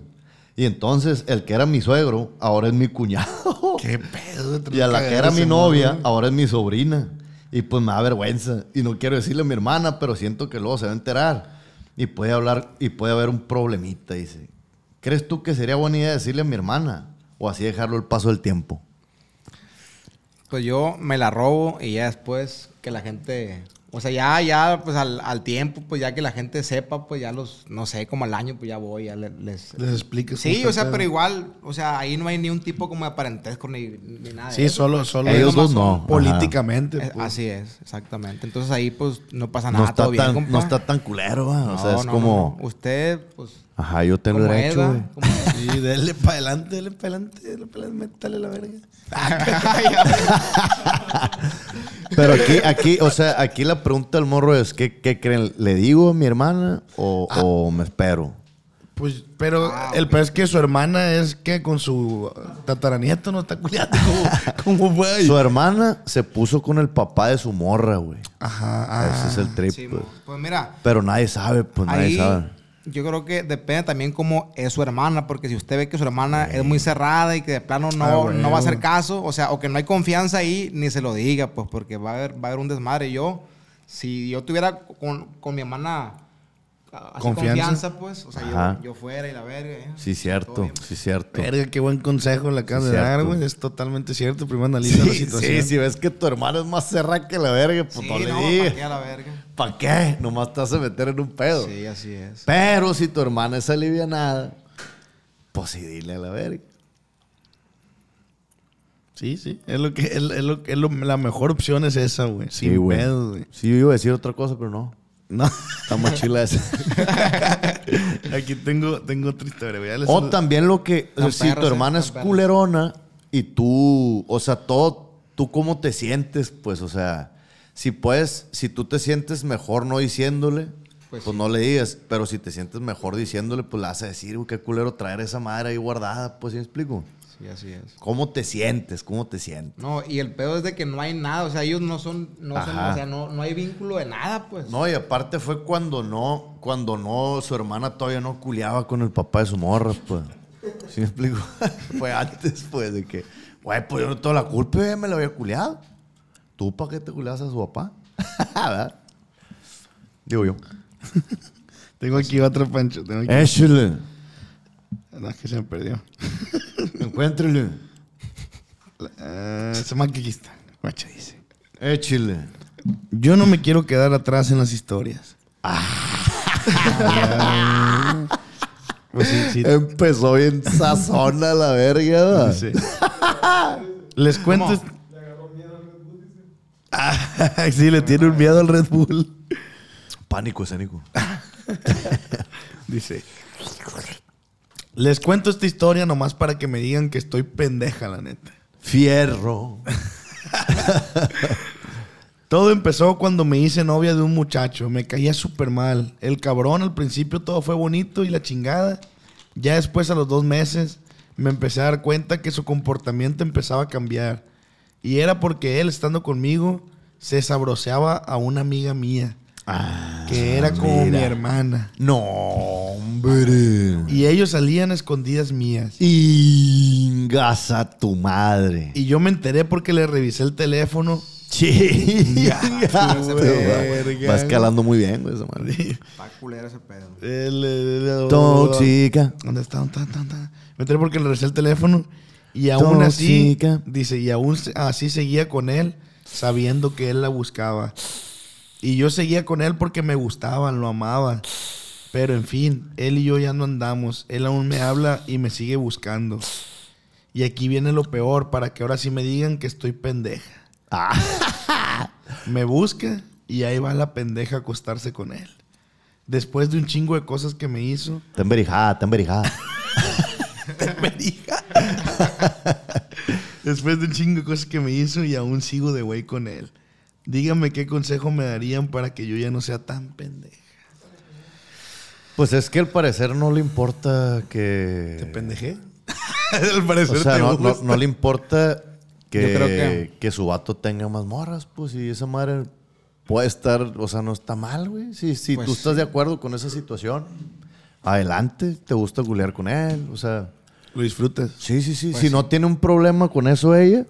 Y entonces el que era mi suegro ahora es mi cuñado. Qué pedo. Y a la que era mi novia ahora es mi sobrina. Y pues me da vergüenza. Y no quiero decirle a mi hermana, pero siento que luego se va a enterar. Y puede hablar, y puede haber un problemita, dice. ¿Crees tú que sería buena idea decirle a mi hermana? O así dejarlo el paso del tiempo. Pues yo me la robo y ya después que la gente. O sea, ya, ya, pues al, al tiempo, pues ya que la gente sepa, pues ya los, no sé, como al año, pues ya voy, ya le- les. Les explicas Sí, o sea, está pero igual, o sea, ahí no hay ni un tipo como de parentesco ni, ni nada. de Sí, eso, solo, pues. solo Ellos dos no. Políticamente. Eh, pues. Así es, exactamente. Entonces ahí, pues, no pasa No nada, está, todo bien, tan, compa. no está tan culero, ¿va? O sea, No, es no, como... no, no. Usted, pues, Ajá, yo tengo como derecho, güey. Sí, dele para adelante, dele para adelante, dele para adelante, métale la verga. Pero aquí, aquí, o sea, aquí la pregunta del morro es, ¿qué, qué creen? ¿Le digo a mi hermana o, o me espero? Pues, pero Ah, el peor es que su hermana es que con su tataranieto no está culiando como, como fue ahí. Su hermana se puso con el papá de su morra, güey. Ajá, ah. Ese es el trip, Sí, pues. pues mira, Pero nadie sabe, pues nadie sabe. Yo creo que depende también cómo es su hermana, porque si usted ve que su hermana es muy cerrada y que de plano no, Ah, no va a hacer caso, o sea, o que no hay confianza ahí, ni se lo diga, pues porque va a haber, va a haber un desmadre. Yo, si yo tuviera con, con mi hermana así Confianza. confianza. pues, o sea, yo, yo fuera y la verga. ¿eh? Sí, cierto, sí, cierto. Verga, qué buen consejo le acabas Sí, de dar, güey. Es totalmente cierto. Primero analiza la Sí, situación. sí, si ves que tu hermana es más cerrada que la verga, pues Sí, no le no, digas. ¿para qué a la verga? ¿Para qué? Nomás te vas a meter en un pedo. Sí, así es. Pero si tu hermana es alivianada, pues sí, dile a la verga. Sí, sí. Es lo que, es, es lo, es lo- la mejor opción es esa, güey. Sin Sí, güey. pedos, güey. Sí, yo iba a decir otra cosa, pero no. No. Está más chila esa. Aquí tengo, tengo otra historia, güey. O también lo que, si tu perros, hermana eh, es culerona y tú, o sea, todo, tú cómo te sientes, pues, o sea, si puedes, si tú te sientes mejor no diciéndole, pues, Pues sí. no le digas, pero si te sientes mejor diciéndole, pues vas a decir, uy, qué culero traer esa madre ahí guardada, pues, ¿sí me explico? Sí, así es. ¿Cómo te sientes? ¿Cómo te sientes? No, y el pedo es de que no hay nada, o sea, ellos no son, no son, o sea, no, no hay vínculo de nada, pues. No, y aparte fue cuando no, cuando no, su hermana todavía no culeaba con el papá de su morra, pues. ¿Sí me explico? fue antes, pues, de que, güey, pues yo no tengo la culpa, me la había culeado. ¿Tú para qué te culeas a su papá? ¿Verdad? Digo yo. Tengo aquí otra, Pancho. Tengo aquí. Échale. No, es que se me perdió. Encuéntrele. Ah, se me aquí está. Guacha dice. Échale. Yo no me quiero quedar atrás en las historias. pues sí, sí. Empezó bien sazona la verga. Sí. Les cuento. Ah, sí, le tiene un miedo al Red Bull. Pánico escénico. Dice. Les cuento esta historia nomás para que me digan que estoy pendeja, la neta. Fierro. Todo empezó cuando me hice novia de un muchacho. Me caía súper mal. El cabrón al principio todo fue bonito y la chingada. Ya después a los dos meses me empecé a dar cuenta que su comportamiento empezaba a cambiar. Y era porque él estando conmigo se sabroseaba a una amiga mía. que era como mi hermana. No, hombre. Y ellos salían a escondidas mías. Ingasa tu madre. Y yo me enteré porque le revisé el teléfono Sí. Ya, Va escalando muy bien, güey, esa madre. Está culero ese pedo. El- el- el- Tóxica. ¿Dónde está? ¿Dónde está? ¿Dónde está? Me enteré porque le regresé el teléfono. Y aún así, dice, y aún así seguía con él, sabiendo que él la buscaba. Y yo seguía con él porque me gustaban, lo amaba. Pero en fin, él y yo ya no andamos. Él aún me habla y me sigue buscando. Y aquí viene lo peor, para que ahora sí me digan que estoy pendeja. me busca y ahí va la pendeja a acostarse con él. Después de un chingo de cosas que me hizo, Está emberijada, está emberijada. Después de un chingo de cosas que me hizo y aún sigo de güey con él. Díganme qué consejo me darían para que yo ya no sea tan pendeja. Pues es que al parecer no le importa que. ¿Te pendejé? Al parecer O sea, te no, no- gusta. no le importa que, Yo creo que- que su vato tenga más morras, pues, y esa madre puede estar, o sea, no está mal, güey. Si, si Pues tú estás de acuerdo con esa situación, adelante, te gusta gulear con él, o sea. Lo disfrutas. Sí, sí, sí. Pues si no tiene un problema con eso ella,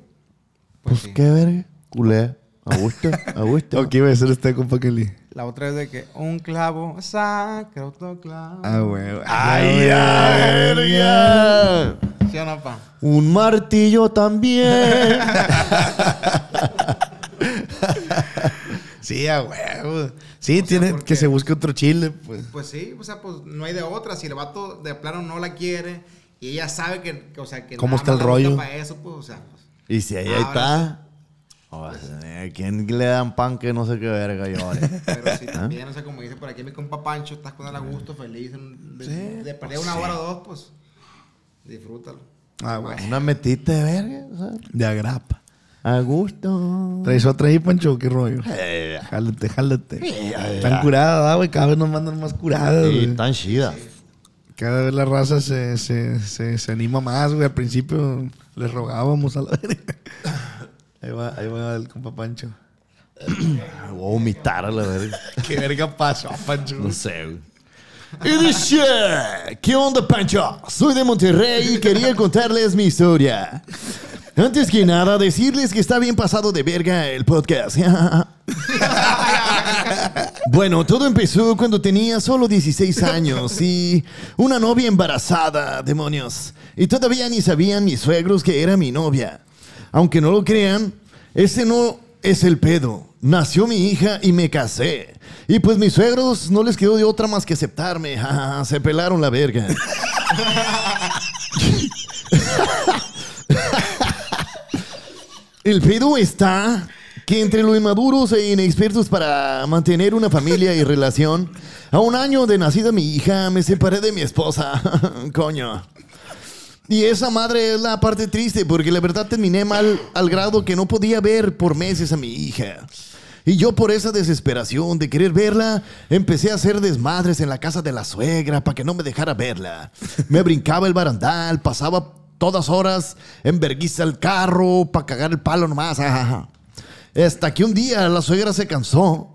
pues, sí. qué verga, culea. A gusto, a gusto. Ok, iba a ser este compa Kelly. La otra es de que un clavo saca otro clavo. Ah, güey. ¡Ay, ya, verga! ¿Sí o no, pa? Un martillo también. Sí, a huevo. Sí, tiene porque- que se busque otro chile, pues. Pues sí, o sea, pues no hay de otra. Si el vato de plano no la quiere y ella sabe que, que, o sea, que ¿Cómo nada está el rollo? Para eso, pues, o sea, pues, y si ahí, ahí está. O sea, ¿A quién le dan pan que no sé qué verga llore? Pero ¿Ah? sí, también, o sea, como dice por aquí mi compa Pancho, estás con él a gusto, feliz. De, de perder una hora o dos, pues disfrútalo. Ah, güey. Una metita de verga, o sea, De agrapa. a gusto. ¿Traes otra ahí, Pancho? ¿Qué rollo? Eh, Jálate, jálate. eh, Están curadas, güey. Cada vez nos mandan más curadas, Sí, güey. tan chida. Cada vez la raza se, se, se, se anima más, güey. Al principio les rogábamos a la verga. Ahí va, ahí va el compa Pancho. Voy a vomitar a la verga. ¿Qué verga pasó, Pancho? No sé, güey. Y dice, ¿qué onda, Pancho? Soy de Monterrey y quería contarles mi historia. Antes que nada, decirles que está bien pasado de verga el podcast. bueno, todo empezó cuando tenía solo 16 años y una novia embarazada, demonios. Y todavía ni sabían mis suegros que era mi novia. Aunque no lo crean, ese no es el pedo. Nació mi hija y me casé. Y pues mis suegros no les quedó de otra más que aceptarme. Se pelaron la verga. El pedo está que entre lo inmaduros e inexpertos para mantener una familia y relación, a un año de nacida mi hija me separé de mi esposa. Coño. Y esa madre es la parte triste porque la verdad terminé mal al grado que no podía ver por meses a mi hija. Y yo por esa desesperación de querer verla, empecé a hacer desmadres en la casa de la suegra para que no me dejara verla. Me brincaba el barandal, pasaba todas horas en verguiza el carro para cagar el palo nomás. ajaja. Hasta que un día la suegra se cansó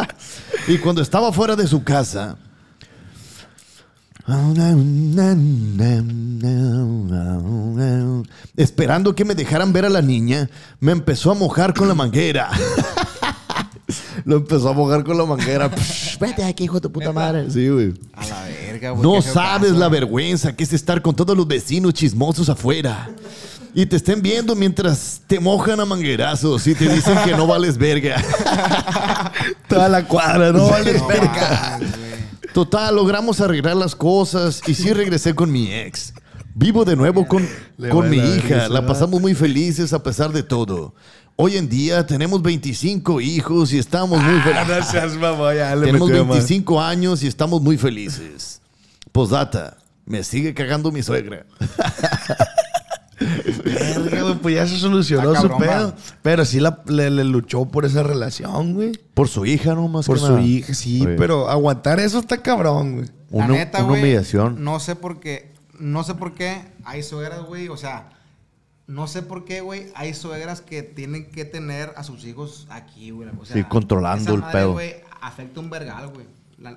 y cuando estaba fuera de su casa, Esperando que me dejaran ver a la niña, me empezó a mojar con la manguera. Lo empezó a mojar con la manguera. Psh, Vete aquí, hijo de tu puta madre. Sí, güey. A la verga, güey. No sabes caso, la güey. vergüenza que es estar con todos los vecinos chismosos afuera. Y te estén viendo mientras te mojan a manguerazos y te dicen que no vales verga. Toda la cuadra, no vales No verga. Total, logramos arreglar las cosas y sí regresé con mi ex. Vivo de nuevo con, con mi hija. risa. La pasamos muy felices a pesar de todo. Hoy en día tenemos 25 hijos y estamos muy Ah, no felices. seas mamá, ya le Tenemos metió más. 25 años y estamos muy felices. Posdata, me sigue cagando mi suegra. Verga, pues ya se solucionó Está su cabrón, pedo. Pero sí la- le, le luchó por esa relación, güey. Por su hija, no más Por que su nada. hija, sí, pero aguantar eso está cabrón, güey. La Una- neta, una güey, humillación. No sé por qué. No sé por qué hay suegras, güey. O sea, no sé por qué, güey. Hay suegras que tienen que tener a sus hijos aquí, güey. O sea, Sí, controlando esa el madre, pedo. güey, afecta un vergal, güey.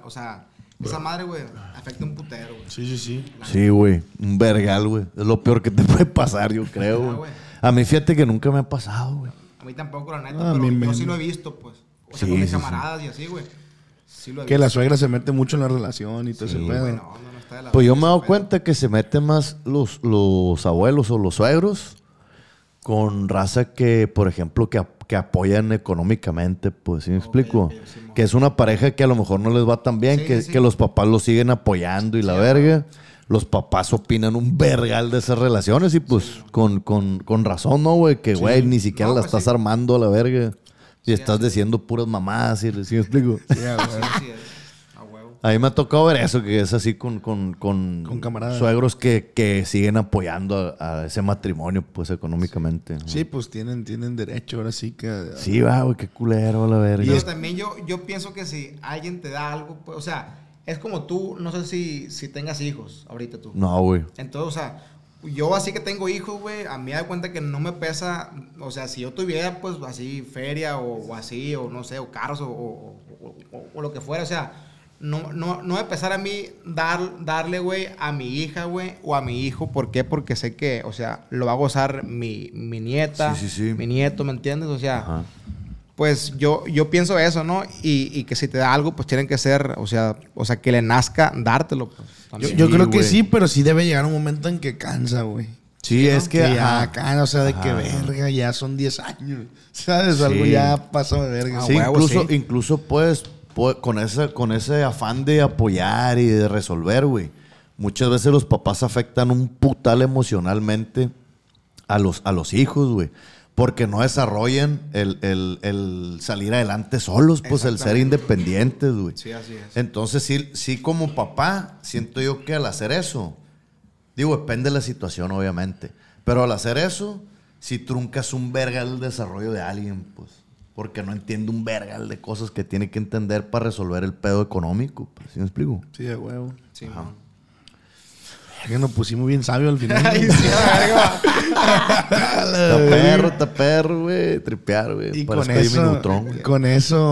O sea, esa madre, güey, afecta un putero, güey. Sí, sí, sí. Sí, güey. Un vergal, güey. Es lo peor que te puede pasar, yo creo, güey. A mí fíjate que nunca me ha pasado, güey. A mí tampoco, la neta, Ah, pero yo sí lo he visto, pues. O sea, Sí, con mis sí, sí. camaradas y así, güey. Sí lo he Que visto. la suegra se mete mucho en la relación y todo ese pedo. no, no, no está de la Pues yo me he dado cuenta que se meten más los, los abuelos o los suegros con raza que, por ejemplo, que, que apoyan económicamente, pues, ¿sí me explico? Que es una pareja que a lo mejor no les va tan bien, Sí, que, sí, que los papás los siguen apoyando y la verga. Los papás opinan un vergal de esas relaciones y pues con, con, con razón, ¿no, güey? Que, güey, ni siquiera No, la pues estás armando a la verga. Y estás diciendo puras mamás, ¿sí, ¿sí me explico? Sí. A mí me ha tocado ver eso, que es así con, con, con, Con camaradas. suegros que, que siguen apoyando a, a ese matrimonio, pues, económicamente. ¿no? Sí, pues tienen, tienen derecho ahora sí que... Sí, va, güey, qué culero a la verga. Pero también yo, yo pienso que si alguien te da algo, pues, o sea, es como tú, no sé si, si tengas hijos ahorita tú. No, güey. Entonces, o sea, yo así que tengo hijos, güey, a mí me da cuenta que no me pesa, o sea, si yo tuviera, pues, así, feria o, o así, o no sé, o carros o, o- o- o- o lo que fuera, o sea, no, no, no me pesar a mí dar, darle, güey, a mi hija, güey, o a mi hijo. ¿Por qué? Porque sé que, o sea, lo va a gozar mi, mi nieta, Sí, sí, sí. mi nieto, ¿me entiendes? O sea, Ajá. pues yo, yo pienso eso, ¿no? Y, y que si te da algo, pues tienen que ser, o sea, o sea, que le nazca dártelo, pues. Yo, yo creo que sí, pero sí debe llegar un momento en que cansa, güey. Sí, es que... Que ya cansa, o sea, de que verga, ya son 10 años. ¿Sabes? Algo ya pasó de verga. Sí, huevo, incluso, sí. incluso puedes, pu- con, ese, con ese afán de apoyar y de resolver, güey. Muchas veces los papás afectan un putal emocionalmente a los, a los hijos, güey. Porque no desarrollan el, el- el salir adelante solos, pues el ser independientes, güey. Sí, así es. Entonces, sí, sí, como papá, siento yo que al hacer eso, digo, depende de la situación, obviamente, pero al hacer eso, si truncas un vergal el desarrollo de alguien, pues, porque no entiende un vergal de cosas que tiene que entender para resolver el pedo económico, pues, ¿sí me explico? Sí, de huevo. Sí, man. Que nos pusimos bien sabios al final. Ay, sí, la verga. Está perro, está perro, güey, tripear, güey. Y con eso, con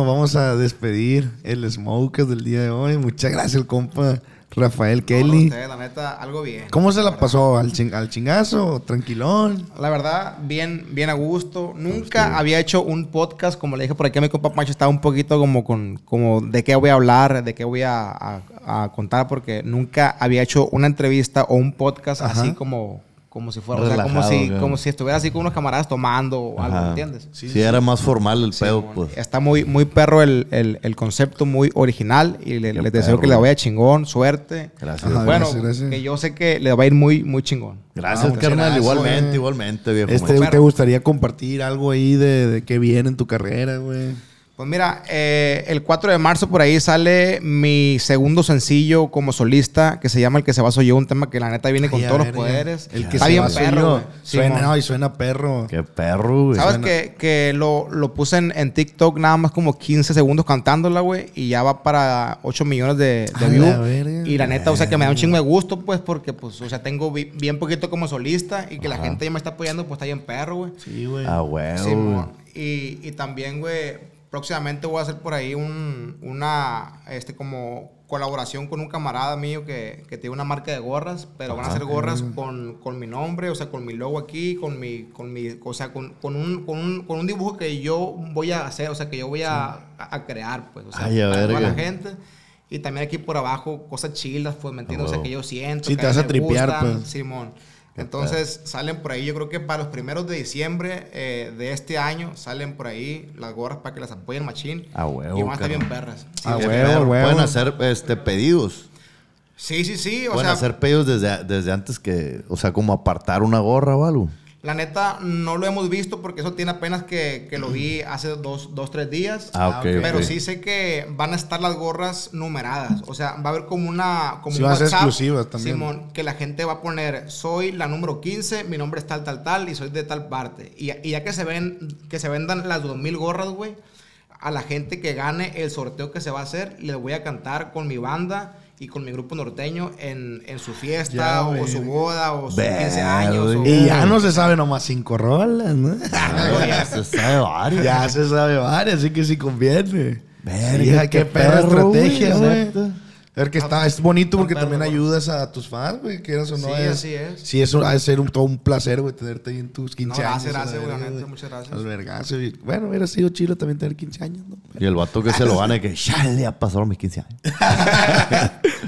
vamos a despedir el Smokers del día de hoy. Muchas gracias, el compa Rafael No, Kelly. la neta, algo bien. ¿Cómo se la verdad. pasó? ¿Al, ching- al chingazo? ¿Tranquilón? La verdad, bien, bien a gusto. Nunca había hecho un podcast, como le dije por aquí a mi compa Pancho, estaba un poquito como con, como de qué voy a hablar, de qué voy a, a- a contar, porque nunca había hecho una entrevista o un podcast Ajá. así como, como si fuera, o sea, como si, como si estuviera así con unos camaradas tomando o algo. ¿entiendes? Sí, era más formal el pedo, Simón. pues. Está muy, muy perro el, el- el concepto, muy original. Y le- les deseo perro, que le vaya chingón, suerte. Gracias. Ajá, bueno, gracias, gracias. que yo sé que le va a ir muy, muy chingón. Gracias, muchas carnal. gracias, igualmente, igualmente, viejo. Este. ¿Te gustaría compartir algo ahí de, de qué viene en tu carrera, güey? Pues mira, eh, el 4 de marzo por ahí sale mi segundo sencillo como solista, que se llama El que se va soy yo, un tema que la neta viene con Ay, todos los poderes. El que Está se bien va soy perro. Suena, no, y suena perro. Qué perro, güey. ¿Sabes que, que lo, lo puse en, en TikTok nada más como 15 segundos cantándola, güey? Y ya va para 8 millones de, views. Y la neta, o sea, que me da un chingo de gusto, pues, porque, pues, o sea, tengo bi- bien poquito como solista y que la gente ya me está apoyando, pues, está bien perro, güey. Sí, güey. Ah, güey. Sí, y, y también, güey, próximamente voy a hacer por ahí un, una, este, como colaboración con un camarada mío que, que tiene una marca de gorras, pero van a ser gorras con, con mi nombre, o sea, con mi logo aquí, con mi, con mi, o sea, con, con un, con, un, con un dibujo que yo voy a hacer, o sea, que yo voy a, a crear, pues, o sea, Ay, a para toda la gente. Y también aquí por abajo, cosas chilas, pues, ¿me entiendes? O sea, que yo siento. Sí, que te vas a tripear, gustan, pues. Simón. Entonces salen por ahí, yo creo que para los primeros de diciembre eh, de este año salen por ahí las gorras para que las apoyen machín. Ah, huevo, Y van a estar bien perras. Sí, Ah, huevo, huevo. Pueden hacer este, pedidos. sí, sí, sí. O Pueden sea, hacer pedidos desde, desde antes que, o sea, como apartar una gorra o algo. La neta no lo hemos visto porque eso tiene apenas que, que lo vi hace dos, dos, tres días. Ah, ok, Pero ok. sí sé que van a estar las gorras numeradas. O sea, va a haber como una. Como Sí, un van a ser WhatsApp, exclusivas también. Simón, que la gente va a poner: soy la número 15, mi nombre es tal, tal, tal, y soy de tal parte. Y, y ya que se ven, que se vendan las 2000 gorras, güey, a la gente que gane el sorteo que se va a hacer, le voy a cantar con mi banda. Y con mi grupo norteño en, en su fiesta, Ya, o, su boda, o sus Verga, 15 años. o- Y ya no se sabe nomás cinco rolas, ¿no? ya se sabe varios. ya se sabe varias, así que sí conviene. Verga, Hija, qué, perra perro, estrategia, güey, ver que está, es bonito porque también ayudas a tus fans, güey, quieras o no. Sí, es- así es. Sí, eso ha de ser un, todo un placer, güey, tenerte ahí en tus 15 No, años. gracias, gracias, güey, neta, muchas gracias. Al vergazo, y- Bueno, hubiera sido chido también tener 15 años, ¿no? Y el vato que se lo gane, que chale, ya pasaron mis 15 años.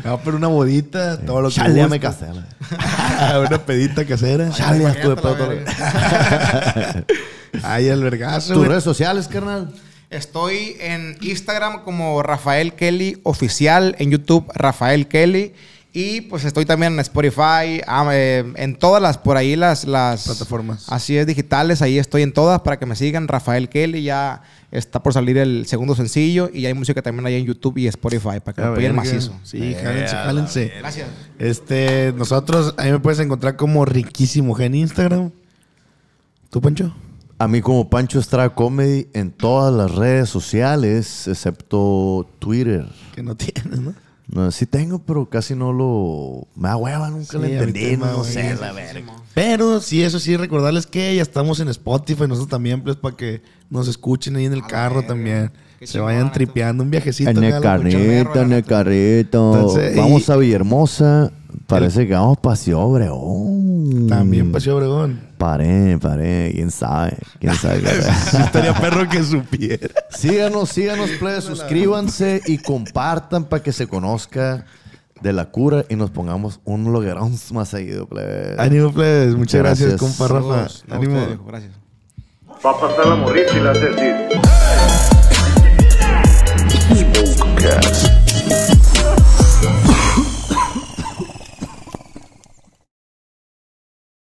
No, pero una bodita, todo lo que Chale, ya me casé. una pedita casera. Chale, ya estuve la pedo todo Ay, el vergazo, Tus redes sociales, carnal. Estoy en Instagram como Rafael Kelly Oficial, en YouTube Rafael Kelly. Y pues estoy también en Spotify, ah, eh, en todas las, por ahí las, las Plataformas. Así es, digitales, ahí estoy en todas para que me sigan. Rafael Kelly ya está por salir el segundo sencillo y hay música también ahí en YouTube y Spotify para que me A apoyen macizo. Sí, jálense, jálense. Gracias. Este, nosotros, a mí me puedes encontrar como Riquísimo G en Instagram. ¿Tú, Pancho? A mí como Pancho Estrada Comedy en todas las redes sociales, excepto Twitter. Que no tienes, ¿no? No, sí tengo, pero casi no lo... Me da hueva, nunca Sí, mí entendí, no sé, la verga. Pero sí, eso sí, recordarles que ya estamos en Spotify, nosotros también, pues, para que nos escuchen ahí en el carro también. Se vayan tripeando un viajecito. En el carrito, en el carrito. Entonces, Vamos y- a Villahermosa. Parece que vamos Ciudad Obregón. También Paseo Obregón. Paré, paré. ¿Quién sabe? ¿Quién sabe? Estaría perro que supiera. síganos, síganos, plebes. Suscríbanse y compartan para que se conozca de la cura y nos pongamos un loguerón más seguido, plebes. Ánimo, plebes. Muchas gracias, Gracias. compa Rafa. Saludos. No, Ánimo. Gracias. Va a pasar la morrita y la decir.